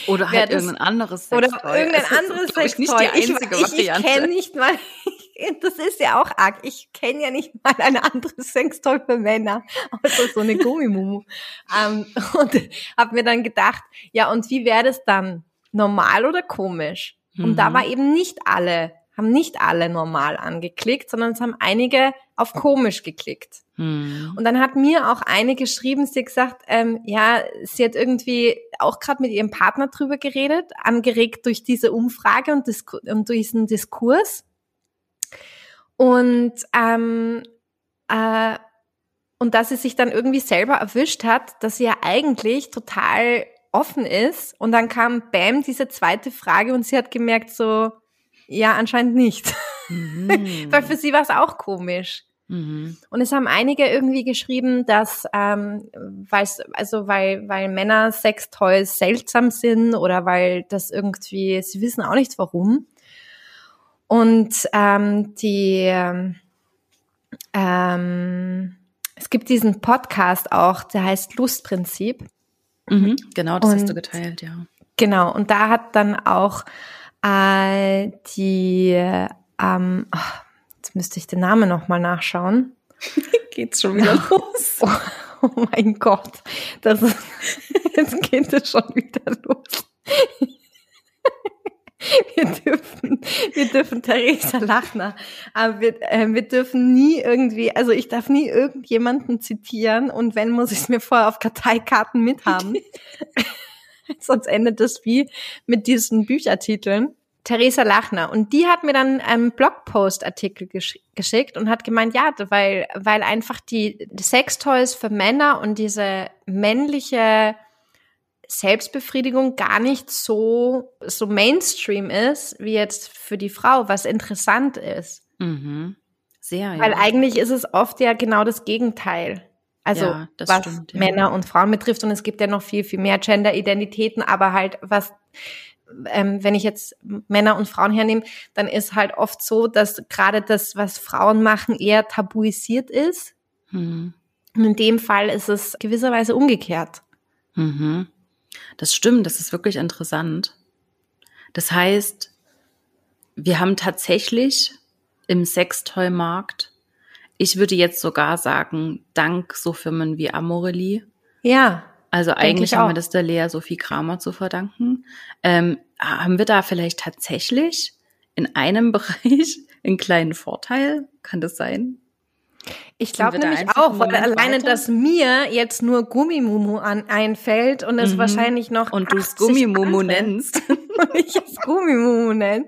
Oder halt irgendein anderes Sextoy. Oder irgendein anderes Sextoy. Ich, nicht die einzige ich, ich, ich kenne nicht mal, (laughs) das ist ja auch arg. Ich kenne ja nicht mal ein anderes Sextoy für Männer, außer so eine Gummimumu. (laughs) ähm, und habe mir dann gedacht, ja, und wie wäre das dann? Normal oder komisch? Mhm. Und da mhm. war eben nicht alle, haben nicht alle normal angeklickt, sondern es haben einige auf komisch geklickt. Mhm. Und dann hat mir auch eine geschrieben, sie hat gesagt, ähm, ja, sie hat irgendwie auch gerade mit ihrem Partner drüber geredet, angeregt durch diese Umfrage und, Disku und durch diesen Diskurs. Und ähm, äh, und dass sie sich dann irgendwie selber erwischt hat, dass sie ja eigentlich total offen ist. Und dann kam Bam diese zweite Frage und sie hat gemerkt so, ja, anscheinend nicht. Mhm. (laughs) Weil für sie war es auch komisch. Mhm. Und es haben einige irgendwie geschrieben, dass ähm, weil also weil weil Männer Sextoys seltsam sind oder weil das irgendwie sie wissen auch nicht warum. Und ähm, die ähm, es gibt diesen Podcast auch, der heißt Lustprinzip. Mhm, genau, das und, hast du geteilt, ja. Genau, und da hat dann auch äh, die, ähm, oh, jetzt müsste ich den Namen nochmal nachschauen. (laughs) Geht's schon wieder (laughs) los? Oh, oh mein Gott, das ist, (laughs) jetzt geht es schon wieder los. wir dürfen, wir dürfen Theresa Lachner, aber wir, äh, wir dürfen nie irgendwie, also ich darf nie irgendjemanden zitieren und wenn, muss ich es mir vorher auf Karteikarten mithaben. (laughs) Sonst endet das wie mit diesen Büchertiteln. Theresa Lachner. Und die hat mir dann einen Blogpost-Artikel gesch geschickt und hat gemeint, ja, weil, weil einfach die Sextoys für Männer und diese männliche Selbstbefriedigung gar nicht so, so Mainstream ist, wie jetzt für die Frau, was interessant ist. Mhm. Sehr, ja. Weil eigentlich ist es oft ja genau das Gegenteil. Also ja, was stimmt, ja. Männer und Frauen betrifft. Und es gibt ja noch viel, viel mehr Gender-Identitäten, aber halt was, ähm, wenn ich jetzt Männer und Frauen hernehme, dann ist halt oft so, dass gerade das, was Frauen machen, eher tabuisiert ist. Mhm. Und in dem Fall ist es gewisserweise umgekehrt. Mhm. Das stimmt, das ist wirklich interessant. Das heißt, wir haben tatsächlich im Sextoy-Markt, ich würde jetzt sogar sagen, dank so Firmen wie Amorelie. Ja. Also eigentlich haben wir das der Lea Sophie Kramer zu verdanken. Ähm, haben wir da vielleicht tatsächlich in einem (laughs) Bereich einen kleinen Vorteil? Kann das sein? Ich glaube nämlich auch, weil alleine, weiter? dass mir jetzt nur Gummimumu an, einfällt und es mhm. wahrscheinlich noch und du es Gummimumu nennst (laughs) und ich es Gummimumu nenne.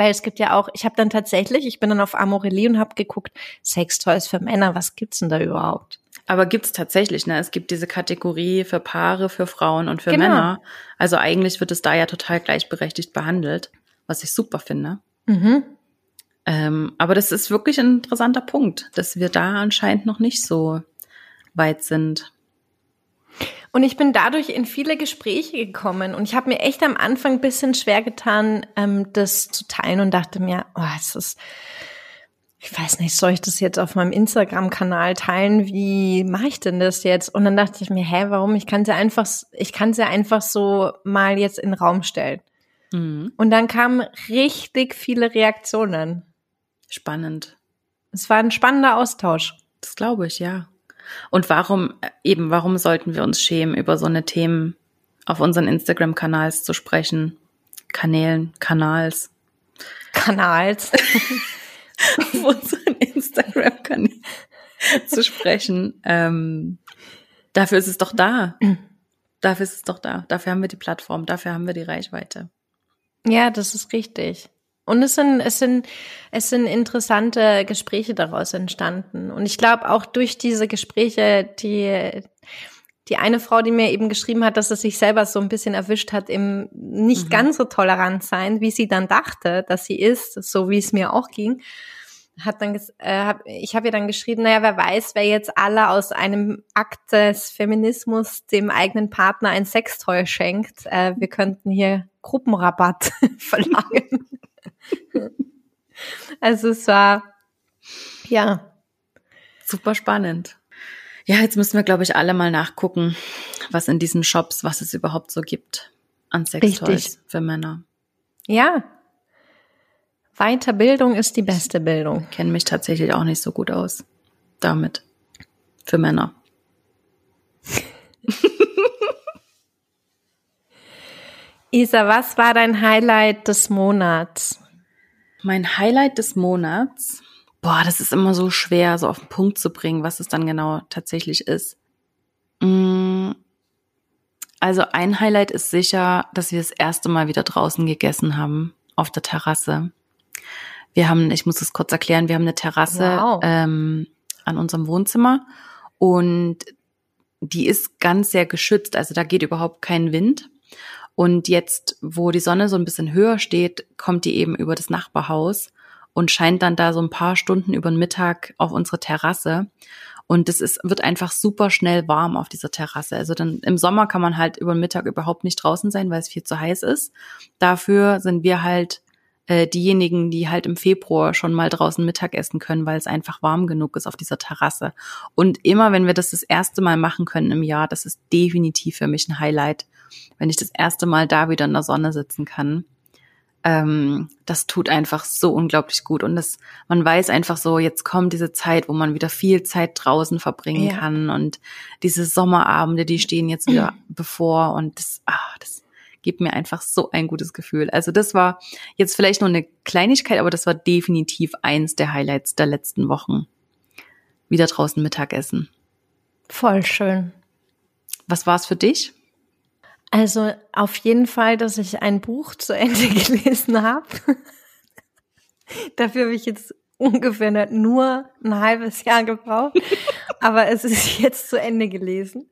Weil es gibt ja auch, ich habe dann tatsächlich, ich bin dann auf Amorelie und habe geguckt, Sextoys für Männer, was gibt's denn da überhaupt? Aber gibt's tatsächlich, ne? Es gibt diese Kategorie für Paare, für Frauen und für genau. Männer. Also eigentlich wird es da ja total gleichberechtigt behandelt, was ich super finde. Mhm. Ähm, aber das ist wirklich ein interessanter Punkt, dass wir da anscheinend noch nicht so weit sind. Und ich bin dadurch in viele Gespräche gekommen und ich habe mir echt am Anfang ein bisschen schwer getan, ähm, das zu teilen und dachte mir, oh, es ist, ich weiß nicht, soll ich das jetzt auf meinem Instagram-Kanal teilen? Wie mache ich denn das jetzt? Und dann dachte ich mir, hä, warum? Ich kann sie einfach, ich kann sie einfach so mal jetzt in den Raum stellen. Mhm. Und dann kamen richtig viele Reaktionen. Spannend. Es war ein spannender Austausch. Das glaube ich, ja. Und warum, eben, warum sollten wir uns schämen, über so eine Themen auf unseren Instagram-Kanals zu sprechen? Kanälen, Kanals. Kanals. (laughs) auf unseren Instagram-Kanälen zu sprechen. Ähm, dafür ist es doch da. Dafür ist es doch da. Dafür haben wir die Plattform, dafür haben wir die Reichweite. Ja, das ist richtig. Und es sind, es sind, es sind interessante Gespräche daraus entstanden. Und ich glaube auch durch diese Gespräche, die, die eine Frau, die mir eben geschrieben hat, dass es sich selber so ein bisschen erwischt hat, im nicht mhm. ganz so tolerant sein, wie sie dann dachte, dass sie ist, so wie es mir auch ging, hat dann, äh, hab, ich habe ihr dann geschrieben, naja, wer weiß, wer jetzt alle aus einem Akt des Feminismus dem eigenen Partner ein Sextoy schenkt. Äh, wir könnten hier Gruppenrabatt (laughs) verlangen. (laughs) also es war, ja. Super spannend. Ja, jetzt müssen wir, glaube ich, alle mal nachgucken, was in diesen Shops, was es überhaupt so gibt an Sextoys für Männer. Ja. Weiterbildung ist die beste Bildung. Kenne mich tatsächlich auch nicht so gut aus damit. Für Männer. (laughs) Isa, was war dein Highlight des Monats? Mein Highlight des Monats Boah, das ist immer so schwer, so auf den Punkt zu bringen, was es dann genau tatsächlich ist. Mm. Also ein Highlight ist sicher, dass wir das erste Mal wieder draußen gegessen haben, auf der Terrasse. Wir haben, ich muss es kurz erklären, wir haben eine Terrasse wow. ähm, an unserem Wohnzimmer und die ist ganz sehr geschützt, also da geht überhaupt kein Wind. Und jetzt, wo die Sonne so ein bisschen höher steht, kommt die eben über das Nachbarhaus und scheint dann da so ein paar Stunden über den Mittag auf unsere Terrasse. Und es ist, wird einfach super schnell warm auf dieser Terrasse. Also dann im Sommer kann man halt über den Mittag überhaupt nicht draußen sein, weil es viel zu heiß ist. Dafür sind wir halt äh, diejenigen, die halt im Februar schon mal draußen Mittag essen können, weil es einfach warm genug ist auf dieser Terrasse. Und immer, wenn wir das das erste Mal machen können im Jahr, das ist definitiv für mich ein Highlight, wenn ich das erste Mal da wieder in der Sonne sitzen kann ähm, das tut einfach so unglaublich gut. Und das, man weiß einfach so, jetzt kommt diese Zeit, wo man wieder viel Zeit draußen verbringen ja. kann. Und diese Sommerabende, die stehen jetzt wieder (clears throat) bevor. Und das, ah, das gibt mir einfach so ein gutes Gefühl. Also das war jetzt vielleicht nur eine Kleinigkeit, aber das war definitiv eins der Highlights der letzten Wochen. Wieder draußen Mittagessen. Voll schön. Was war es für dich? Also auf jeden Fall, dass ich ein Buch zu Ende (laughs) gelesen habe. Dafür habe ich jetzt ungefähr nur ein halbes Jahr gebraucht, aber es ist (laughs) jetzt zu Ende gelesen.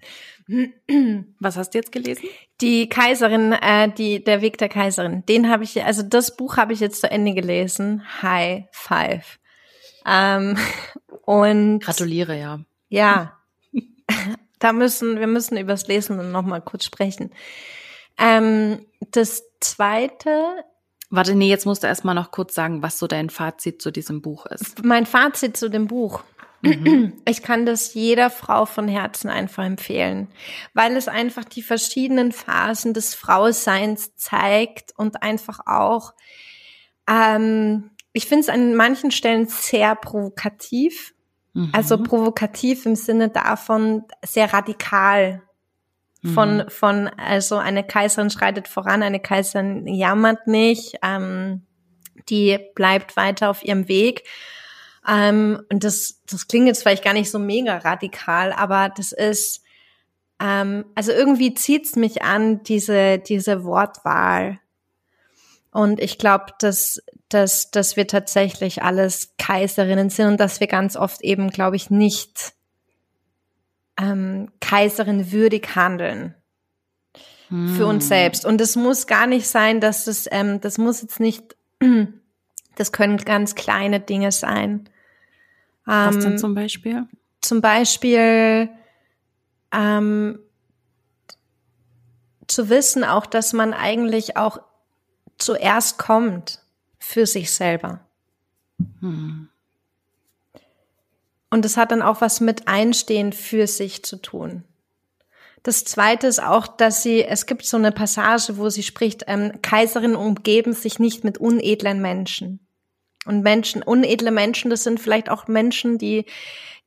Was hast du jetzt gelesen? Die Kaiserin, äh, die der Weg der Kaiserin. Den habe ich, also das Buch habe ich jetzt zu Ende gelesen. High Five. Ähm, und gratuliere ja. Ja, (laughs) da müssen, wir müssen übers Lesen noch mal kurz sprechen. Ähm, das zweite. Warte, nee, jetzt musst du erst mal noch kurz sagen, was so dein Fazit zu diesem Buch ist. Mein Fazit zu dem Buch. Mhm. Ich kann das jeder Frau von Herzen einfach empfehlen, weil es einfach die verschiedenen Phasen des Frauseins zeigt und einfach auch, ähm, ich finde es an manchen Stellen sehr provokativ, also mhm. provokativ im Sinne davon sehr radikal. Von, mhm. von, also eine Kaiserin schreitet voran, eine Kaiserin jammert nicht, ähm, die bleibt weiter auf ihrem Weg. Ähm, und das, das klingt jetzt vielleicht gar nicht so mega radikal, aber das ist, ähm, also irgendwie zieht's mich an, diese, diese Wortwahl. Und ich glaube, dass, dass, dass wir tatsächlich alles Kaiserinnen sind und dass wir ganz oft eben, glaube ich, nicht ähm, Kaiserin würdig handeln hm. für uns hm. selbst. Und es muss gar nicht sein, dass es, ähm, das muss jetzt nicht, (clears throat) das können ganz kleine Dinge sein. Ähm, Was denn zum Beispiel? Zum Beispiel ähm, zu wissen auch, dass man eigentlich auch zuerst kommt für sich selber. Hm. Und es hat dann auch was mit Einstehen für sich zu tun. Das zweite ist auch, dass sie, es gibt so eine Passage, wo sie spricht, ähm, Kaiserinnen umgeben sich nicht mit unedlen Menschen. Und Menschen, unedle Menschen, das sind vielleicht auch Menschen, die,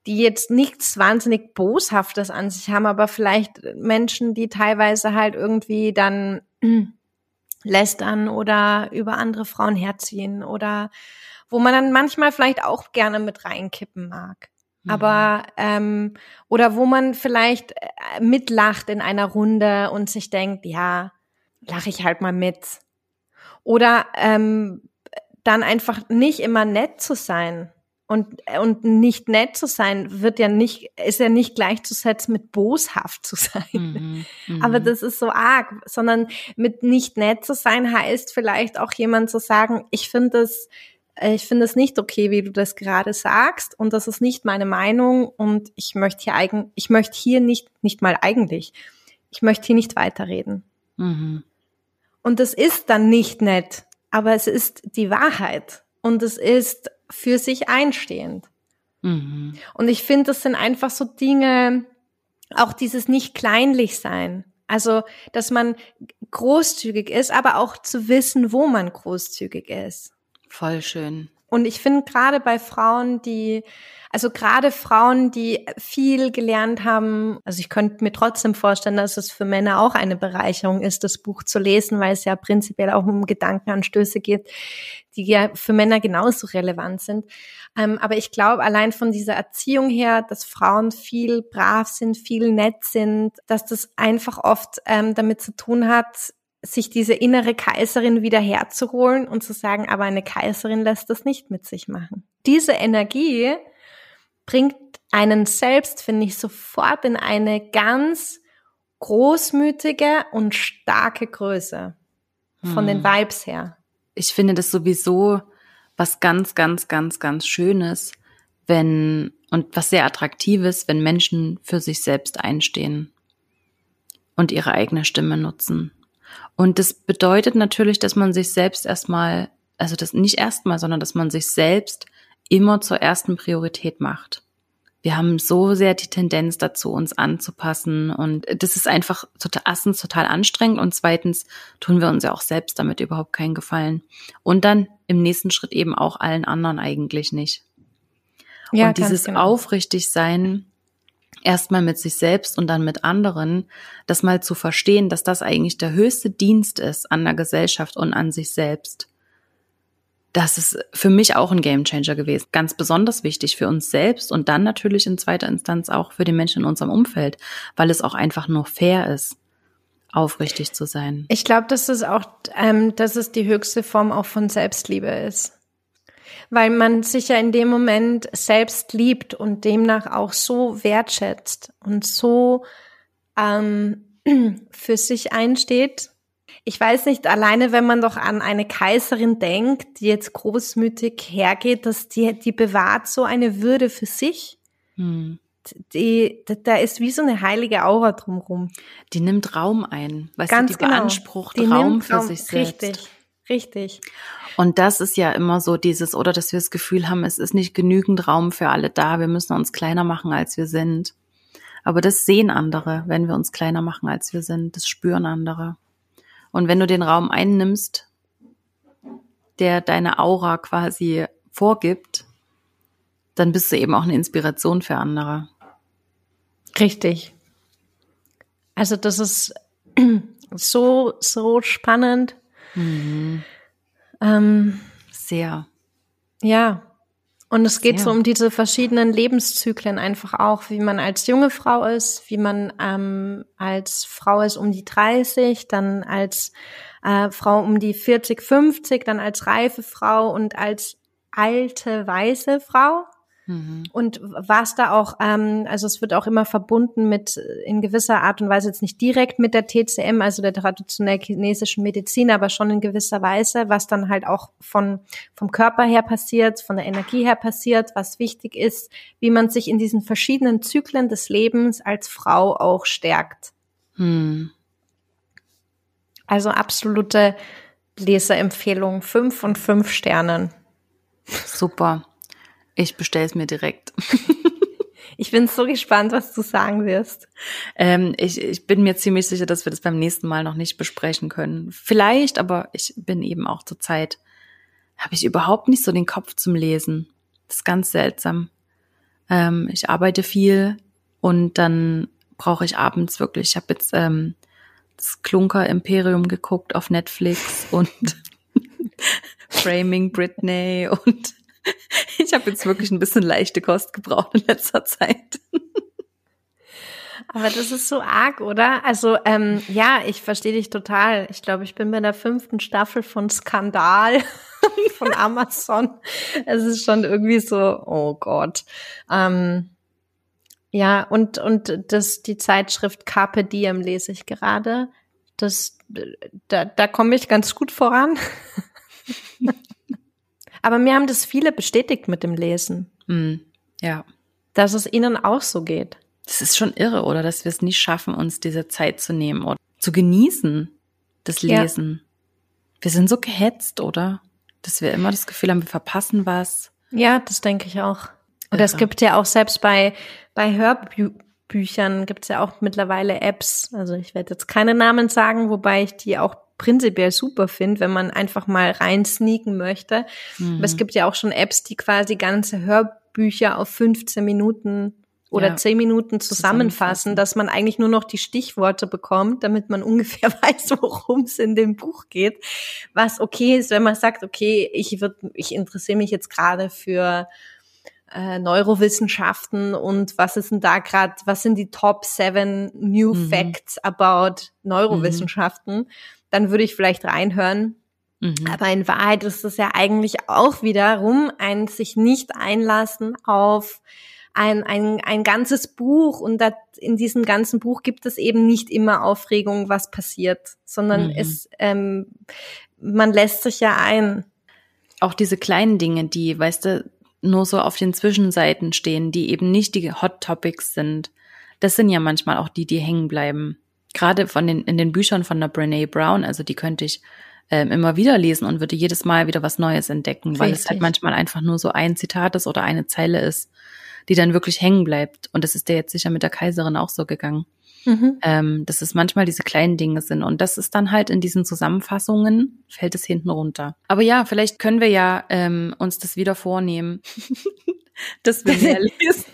die jetzt nichts wahnsinnig Boshaftes an sich haben, aber vielleicht Menschen, die teilweise halt irgendwie dann lästern oder über andere Frauen herziehen oder wo man dann manchmal vielleicht auch gerne mit reinkippen mag. Mhm. Aber ähm, oder wo man vielleicht äh, mitlacht in einer Runde und sich denkt, ja, lache ich halt mal mit. Oder ähm, dann einfach nicht immer nett zu sein und, und nicht nett zu sein, wird ja nicht, ist ja nicht gleichzusetzen mit boshaft zu sein. Mhm, (laughs) mhm, Aber das ist so arg, sondern mit nicht nett zu sein heißt vielleicht auch jemand zu sagen, ich finde es, ich finde es nicht okay, wie du das gerade sagst und das ist nicht meine Meinung und ich möchte hier eigen, ich möchte hier nicht, nicht mal eigentlich, ich möchte hier nicht weiterreden. Mhm. Und das ist dann nicht nett, aber es ist die Wahrheit und es ist für sich einstehend. Mhm. Und ich finde, das sind einfach so Dinge, auch dieses nicht kleinlich sein. Also, dass man großzügig ist, aber auch zu wissen, wo man großzügig ist. Voll schön. Und ich finde gerade bei Frauen, die, also gerade Frauen, die viel gelernt haben, also ich könnte mir trotzdem vorstellen, dass es für Männer auch eine Bereicherung ist, das Buch zu lesen, weil es ja prinzipiell auch um Gedankenanstöße geht, die ja für Männer genauso relevant sind. Ähm, aber ich glaube, allein von dieser Erziehung her, dass Frauen viel brav sind, viel nett sind, dass das einfach oft ähm, damit zu tun hat, sich diese innere Kaiserin wieder herzuholen und zu sagen, aber eine Kaiserin lässt das nicht mit sich machen. Diese Energie bringt einen selbst, finde ich, sofort in eine ganz großmütige und starke Größe von hm. den Vibes her. Ich finde das sowieso was ganz, ganz, ganz, ganz Schönes, wenn und was sehr Attraktives, wenn Menschen für sich selbst einstehen und ihre eigene Stimme nutzen. Und das bedeutet natürlich, dass man sich selbst erstmal, also das nicht erstmal, sondern dass man sich selbst immer zur ersten Priorität macht. Wir haben so sehr die Tendenz dazu, uns anzupassen und das ist einfach total, erstens total anstrengend und zweitens tun wir uns ja auch selbst damit überhaupt keinen Gefallen. Und dann im nächsten Schritt eben auch allen anderen eigentlich nicht. Ja, und dieses genau. aufrichtig sein, erstmal mit sich selbst und dann mit anderen, das mal zu verstehen, dass das eigentlich der höchste Dienst ist an der Gesellschaft und an sich selbst. Das ist für mich auch ein Gamechanger gewesen. Ganz besonders wichtig für uns selbst und dann natürlich in zweiter Instanz auch für die Menschen in unserem Umfeld, weil es auch einfach nur fair ist, aufrichtig zu sein. Ich glaube, dass es auch, ähm, dass es die höchste Form auch von Selbstliebe ist weil man sich ja in dem Moment selbst liebt und demnach auch so wertschätzt und so ähm, (clears throat) für sich einsteht. Ich weiß nicht, alleine wenn man doch an eine Kaiserin denkt, die jetzt großmütig hergeht, dass die, die bewahrt so eine Würde für sich. Hm. Die, da ist wie so eine heilige Aura drumherum. Die nimmt Raum ein, weißt Ganz du, die genau. beansprucht die Raum für Raum, sich selbst. Richtig, richtig. Und das ist ja immer so dieses, oder dass wir das Gefühl haben, es ist nicht genügend Raum für alle da, wir müssen uns kleiner machen, als wir sind. Aber das sehen andere, wenn wir uns kleiner machen, als wir sind. Das spüren andere. Und wenn du den Raum einnimmst, der deine Aura quasi vorgibt, dann bist du eben auch eine Inspiration für andere. Richtig. Also das ist (clears throat) so, so spannend. Mhm. Ähm, Sehr. Ja. Und es geht Sehr. so um diese verschiedenen Lebenszyklen einfach auch, wie man als junge Frau ist, wie man ähm, als Frau ist um die 30, dann als äh, Frau um die 40, 50, dann als reife Frau und als alte weiße Frau. Mhm. Und was da auch, ähm, also es wird auch immer verbunden mit in gewisser Art und Weise jetzt nicht direkt mit der TCM, also der traditionell chinesischen Medizin, aber schon in gewisser Weise, was dann halt auch von vom Körper her passiert, von der Energie her passiert, was wichtig ist, wie man sich in diesen verschiedenen Zyklen des Lebens als Frau auch stärkt. Mhm. Also absolute Leserempfehlung, fünf von fünf Sternen. Super. Ich bestelle es mir direkt. (laughs) ich bin so gespannt, was du sagen wirst. Ähm, ich, ich bin mir ziemlich sicher, dass wir das beim nächsten Mal noch nicht besprechen können. Vielleicht, aber ich bin eben auch zur Zeit, habe ich überhaupt nicht so den Kopf zum Lesen. Das ist ganz seltsam. Ähm, ich arbeite viel und dann brauche ich abends wirklich, ich habe jetzt ähm, das Klunker Imperium geguckt auf Netflix und (laughs) Framing Britney und (laughs) ich habe jetzt wirklich ein bisschen leichte Kost gebraucht in letzter Zeit. Aber das ist so arg, oder? Also ähm, ja, ich verstehe dich total. Ich glaube, ich bin bei der fünften Staffel von Skandal (laughs) von Amazon. Es ist schon irgendwie so, oh Gott. Ähm, ja, und und das die Zeitschrift Carpe Diem lese ich gerade. Das da da komme ich ganz gut voran. (laughs) Aber mir haben das viele bestätigt mit dem Lesen. Mm, ja. Dass es ihnen auch so geht. Das ist schon irre, oder? Dass wir es nicht schaffen, uns diese Zeit zu nehmen oder zu genießen, das Lesen. Ja. Wir sind so gehetzt, oder? Dass wir immer das Gefühl haben, wir verpassen was. Ja, das denke ich auch. Und es gibt ja auch selbst bei, bei Hörbüchern gibt es ja auch mittlerweile Apps. Also ich werde jetzt keine Namen sagen, wobei ich die auch prinzipiell super finde, wenn man einfach mal rein sneaken möchte. Mhm. Aber es mhm. gibt ja auch schon Apps, die quasi ganze Hörbücher auf 15 Minuten oder ja. 10 Minuten zusammenfassen, dass man eigentlich nur noch die Stichworte bekommt, damit man (laughs) ungefähr weiß, worum es in dem Buch geht. Was okay ist, wenn man sagt, okay, ich wird, ich interessiere mich jetzt gerade für äh, Neurowissenschaften und was ist denn da gerade, was sind die Top seven New mhm. Facts about Neurowissenschaften? Mhm dann würde ich vielleicht reinhören. Mhm. Aber in Wahrheit ist es ja eigentlich auch wiederum ein sich nicht einlassen auf ein, ein, ein ganzes Buch und dat, in diesem ganzen Buch gibt es eben nicht immer Aufregung, was passiert, sondern mhm. es, ähm, man lässt sich ja ein. Auch diese kleinen Dinge, die, weißt du, nur so auf den Zwischenseiten stehen, die eben nicht die Hot Topics sind, das sind ja manchmal auch die, die hängen bleiben gerade von den, in den Büchern von der Brene Brown, also die könnte ich ähm, immer wieder lesen und würde jedes Mal wieder was Neues entdecken, Richtig. weil es halt manchmal einfach nur so ein Zitat ist oder eine Zeile ist, die dann wirklich hängen bleibt. Und das ist der jetzt sicher mit der Kaiserin auch so gegangen. Mhm. Ähm, dass es manchmal diese kleinen Dinge sind. Und das ist dann halt in diesen Zusammenfassungen, fällt es hinten runter. Aber ja, vielleicht können wir ja ähm, uns das wieder vornehmen, (laughs) dass wir (laughs) mehr lesen.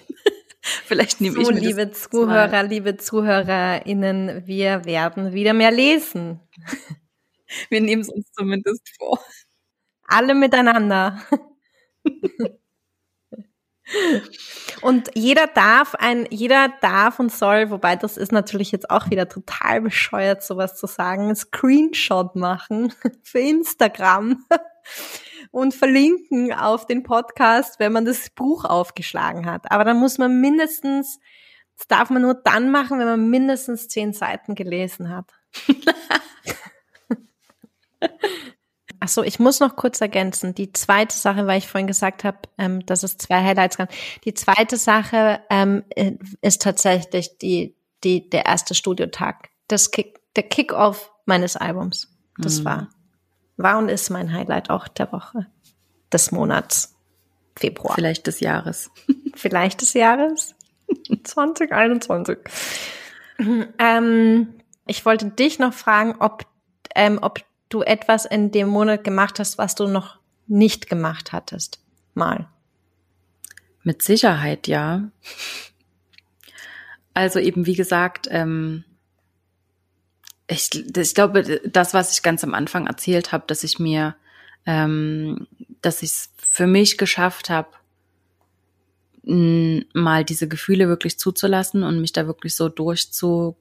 Vielleicht nehme so, ich mir liebe das Zuhörer, mal. liebe ZuhörerInnen, wir werden wieder mehr lesen. (laughs) Wir nehmen es uns zumindest vor. Alle miteinander. Und jeder darf ein, jeder darf und soll, wobei das ist natürlich jetzt auch wieder total bescheuert, sowas zu sagen, Screenshot machen (laughs) für Instagram und verlinken auf den Podcast, wenn man das Buch aufgeschlagen hat. Aber dann muss man mindestens, das darf man nur dann machen, wenn man mindestens zehn Seiten gelesen hat. (laughs) Ach so, ich muss noch kurz ergänzen. Die zweite Sache, weil ich vorhin gesagt habe, ähm, dass es zwei Highlights gab. Die zweite Sache ähm, ist tatsächlich die, die, der erste Studiotag. Das Kick, der Kick-Off meines Albums. Das mhm. war war und ist mein Highlight auch der Woche, des Monats Februar. Vielleicht des Jahres. (laughs) Vielleicht des Jahres 2021. ähm, ich wollte dich noch fragen, ob, ähm, ob du etwas in dem Monat gemacht hast, was du noch nicht gemacht hattest. Mal. Mit Sicherheit, ja. Also eben, wie gesagt, ähm, ich, ich glaube, das, was ich ganz am Anfang erzählt habe, dass ich mir, ähm, dass ich es für mich geschafft habe, mal diese Gefühle wirklich zuzulassen und mich da wirklich so durchzugraben,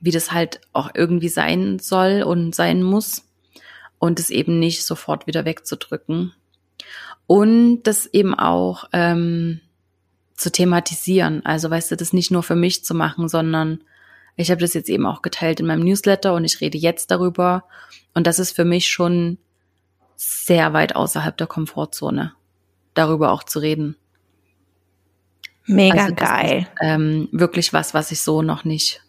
wie das halt auch irgendwie sein soll und sein muss und es eben nicht sofort wieder wegzudrücken und das eben auch ähm, zu thematisieren. Also weißt du, das nicht nur für mich zu machen, sondern ich habe das jetzt eben auch geteilt in meinem Newsletter und ich rede jetzt darüber. Und das ist für mich schon sehr weit außerhalb der Komfortzone, darüber auch zu reden. Mega also geil. Ist, ähm, wirklich was, was ich so noch nicht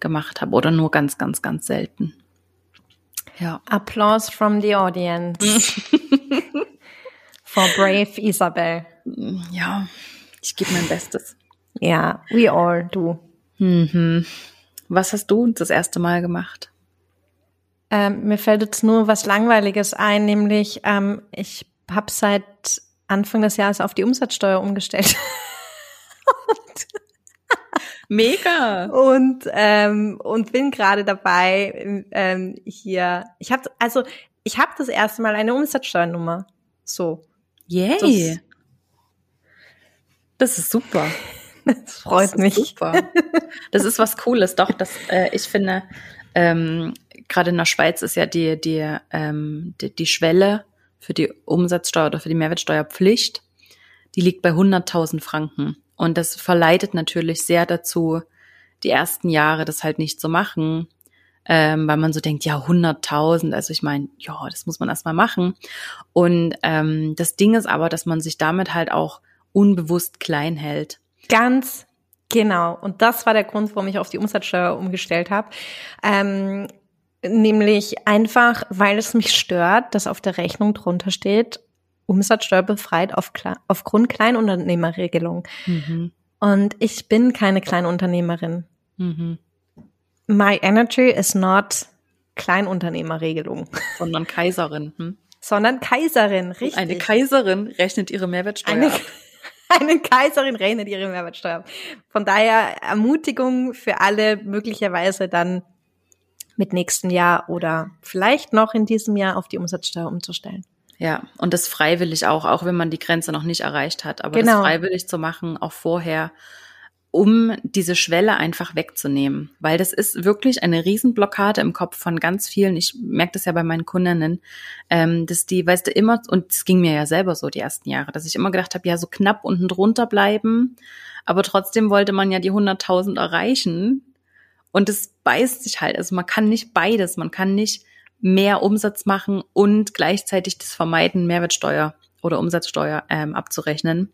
gemacht habe oder nur ganz, ganz, ganz selten. Ja. Applause from the audience. For brave Isabel. (laughs) Ja, ich gebe mein Bestes. Ja, we all do. Mhm. Was hast du das erste Mal gemacht? Ähm, mir fällt jetzt nur was Langweiliges ein, nämlich ähm, ich habe seit Anfang des Jahres auf die Umsatzsteuer umgestellt. (laughs) Mega. Und ähm, und bin gerade dabei ähm, hier. Ich habe also ich habe das erste Mal eine Umsatzsteuernummer. So. Yay. Das, das ist super. (laughs) Das freut das mich. Super. Das ist was Cooles, doch. Das, äh, ich finde, ähm, gerade in der Schweiz ist ja die, die, ähm, die, die Schwelle für die Umsatzsteuer oder für die Mehrwertsteuerpflicht, die liegt bei 100.000 Franken. Und das verleitet natürlich sehr dazu, die ersten Jahre das halt nicht zu machen, ähm, weil man so denkt, ja, 100.000, also ich meine, ja, das muss man erstmal machen. Und ähm, das Ding ist aber, dass man sich damit halt auch unbewusst klein hält. Ganz genau. Und das war der Grund, warum ich auf die Umsatzsteuer umgestellt habe. Ähm, nämlich einfach, weil es mich stört, dass auf der Rechnung drunter steht umsatzsteuerbefreit auf, aufgrund Kleinunternehmerregelung. Mhm. Und ich bin keine Kleinunternehmerin. Mhm. My energy is not Kleinunternehmerregelung. Sondern Kaiserin. Hm? Sondern Kaiserin, richtig. Eine Kaiserin rechnet ihre Mehrwertsteuer eine, ab. Eine Kaiserin rechnet ihre Mehrwertsteuer. Von daher Ermutigung für alle möglicherweise dann mit nächstem Jahr oder vielleicht noch in diesem Jahr auf die Umsatzsteuer umzustellen. Ja, und das freiwillig auch, auch wenn man die Grenze noch nicht erreicht hat, aber genau. das freiwillig zu machen, auch vorher, um diese Schwelle einfach wegzunehmen. Weil das ist wirklich eine Riesenblockade im Kopf von ganz vielen. Ich merke das ja bei meinen Kundinnen, ähm, dass die, weißt du, immer, und es ging mir ja selber so die ersten Jahre, dass ich immer gedacht habe, ja, so knapp unten drunter bleiben, aber trotzdem wollte man ja die 100.000 erreichen. Und es beißt sich halt. Also man kann nicht beides. Man kann nicht mehr Umsatz machen und gleichzeitig das vermeiden, Mehrwertsteuer oder Umsatzsteuer ähm, abzurechnen.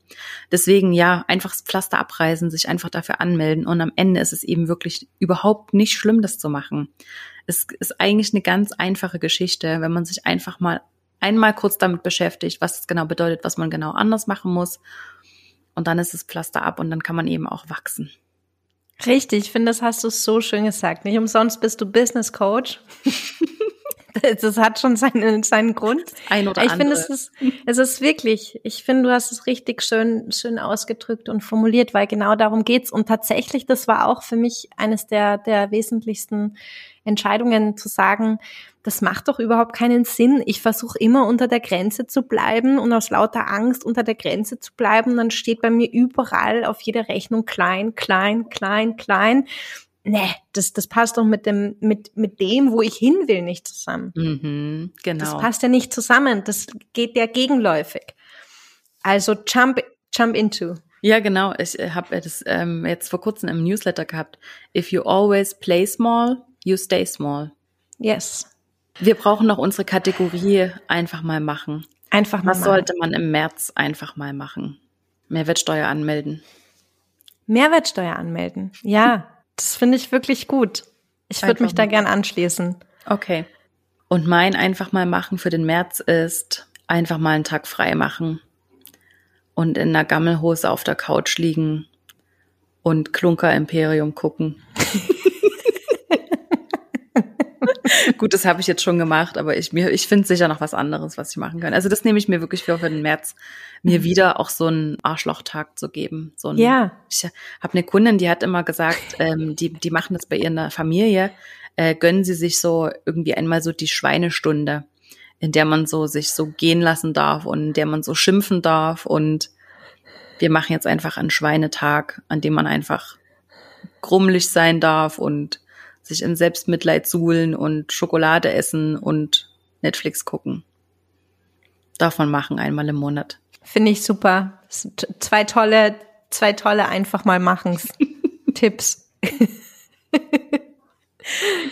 Deswegen ja, einfach das Pflaster abreißen, sich einfach dafür anmelden und am Ende ist es eben wirklich überhaupt nicht schlimm, das zu machen. Es ist eigentlich eine ganz einfache Geschichte, wenn man sich einfach mal einmal kurz damit beschäftigt, was es genau bedeutet, was man genau anders machen muss. Und dann ist das Pflaster ab und dann kann man eben auch wachsen. Richtig, ich finde, das hast du so schön gesagt. Nicht umsonst bist du Business Coach. (laughs) (laughs) das hat schon seinen, seinen Grund. Ein oder ich andere. finde, es ist, es ist wirklich, ich finde, du hast es richtig schön, schön ausgedrückt und formuliert, weil genau darum geht's. Und tatsächlich, das war auch für mich eines der, der wesentlichsten Entscheidungen zu sagen, das macht doch überhaupt keinen Sinn. Ich versuche immer unter der Grenze zu bleiben und aus lauter Angst unter der Grenze zu bleiben. Dann steht bei mir überall auf jeder Rechnung klein, klein, klein, klein nee, das, das passt doch mit dem, mit, mit dem, wo ich hin will, nicht zusammen. Mhm, genau. Das passt ja nicht zusammen. Das geht ja gegenläufig. Also jump, jump into. Ja, genau. Ich äh, habe das ähm, jetzt vor kurzem im Newsletter gehabt. If you always play small, you stay small. Yes. Wir brauchen noch unsere Kategorie einfach mal machen. Einfach mal Was machen. sollte man im März einfach mal machen? Mehrwertsteuer anmelden. Mehrwertsteuer anmelden. Ja. (laughs) Das finde ich wirklich gut. Ich würde mich da gern anschließen. Okay. Und mein einfach mal machen für den März ist einfach mal einen Tag frei machen und in einer Gammelhose auf der Couch liegen und Klunker Imperium gucken. (laughs) Gut, das habe ich jetzt schon gemacht, aber ich, mir, ich finde sicher noch was anderes, was ich machen kann. Also das nehme ich mir wirklich für, für den März, mir wieder auch so einen Arschlochtag zu geben. So einen, ja. Ich habe eine Kundin, die hat immer gesagt, (laughs) ähm, die, die machen das bei ihrer Familie, äh, gönnen sie sich so irgendwie einmal so die Schweinestunde, in der man so sich so gehen lassen darf und in der man so schimpfen darf und wir machen jetzt einfach einen Schweinetag, an dem man einfach grummelig sein darf und sich im Selbstmitleid suhlen und Schokolade essen und Netflix gucken. Darf man machen, einmal im Monat. Finde ich super. Zwei tolle, zwei tolle einfach mal machen (laughs) Tipps. (laughs)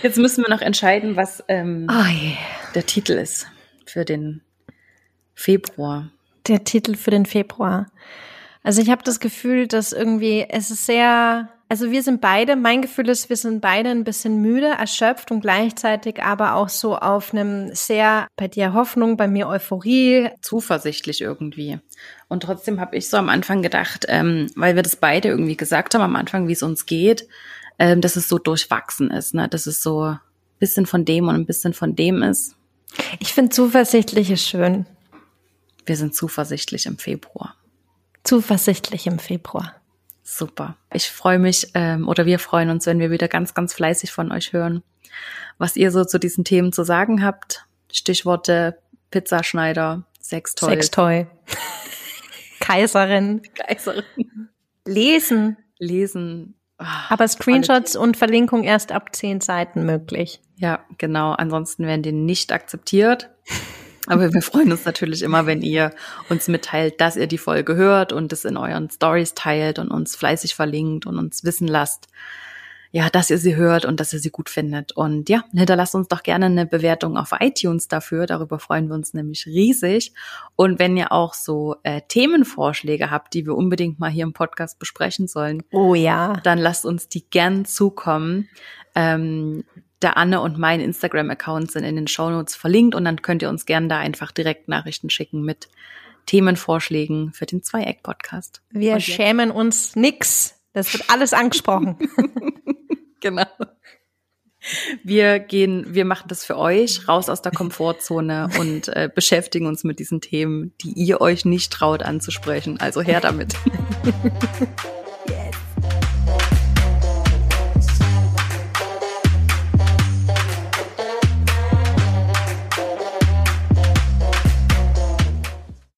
Jetzt müssen wir noch entscheiden, was ähm, oh yeah. der Titel ist für den Februar. Der Titel für den Februar. Also ich habe das Gefühl, dass irgendwie es ist sehr also wir sind beide, mein Gefühl ist, wir sind beide ein bisschen müde, erschöpft und gleichzeitig aber auch so auf einem sehr, bei dir Hoffnung, bei mir Euphorie. Zuversichtlich irgendwie. Und trotzdem habe ich so am Anfang gedacht, ähm, weil wir das beide irgendwie gesagt haben am Anfang, wie es uns geht, ähm, dass es so durchwachsen ist, ne? dass es so ein bisschen von dem und ein bisschen von dem ist. Ich finde zuversichtlich ist schön. Wir sind zuversichtlich im Februar. Zuversichtlich im Februar. Super. Ich freue mich ähm, oder wir freuen uns, wenn wir wieder ganz, ganz fleißig von euch hören, was ihr so zu diesen Themen zu sagen habt. Stichworte Pizzaschneider, Sextoy. Sextoy. (laughs) Kaiserin. Kaiserin. Lesen. Lesen. Oh, Aber Screenshots und Verlinkung erst ab zehn Seiten möglich. Ja, genau. Ansonsten werden die nicht akzeptiert. (laughs) Aber wir freuen uns natürlich immer, wenn ihr uns mitteilt, dass ihr die Folge hört und es in euren Stories teilt und uns fleißig verlinkt und uns wissen lasst, ja, dass ihr sie hört und dass ihr sie gut findet. Und ja, hinterlasst uns doch gerne eine Bewertung auf iTunes dafür. Darüber freuen wir uns nämlich riesig. Und wenn ihr auch so äh, Themenvorschläge habt, die wir unbedingt mal hier im Podcast besprechen sollen, oh ja, dann lasst uns die gern zukommen. Ähm, der Anne und mein Instagram-Account sind in den Shownotes verlinkt und dann könnt ihr uns gerne da einfach direkt Nachrichten schicken mit Themenvorschlägen für den Zweieck-Podcast. Wir schämen uns nix. Das wird alles angesprochen. (laughs) genau. Wir gehen, wir machen das für euch, raus aus der Komfortzone und äh, beschäftigen uns mit diesen Themen, die ihr euch nicht traut anzusprechen. Also her damit. (laughs)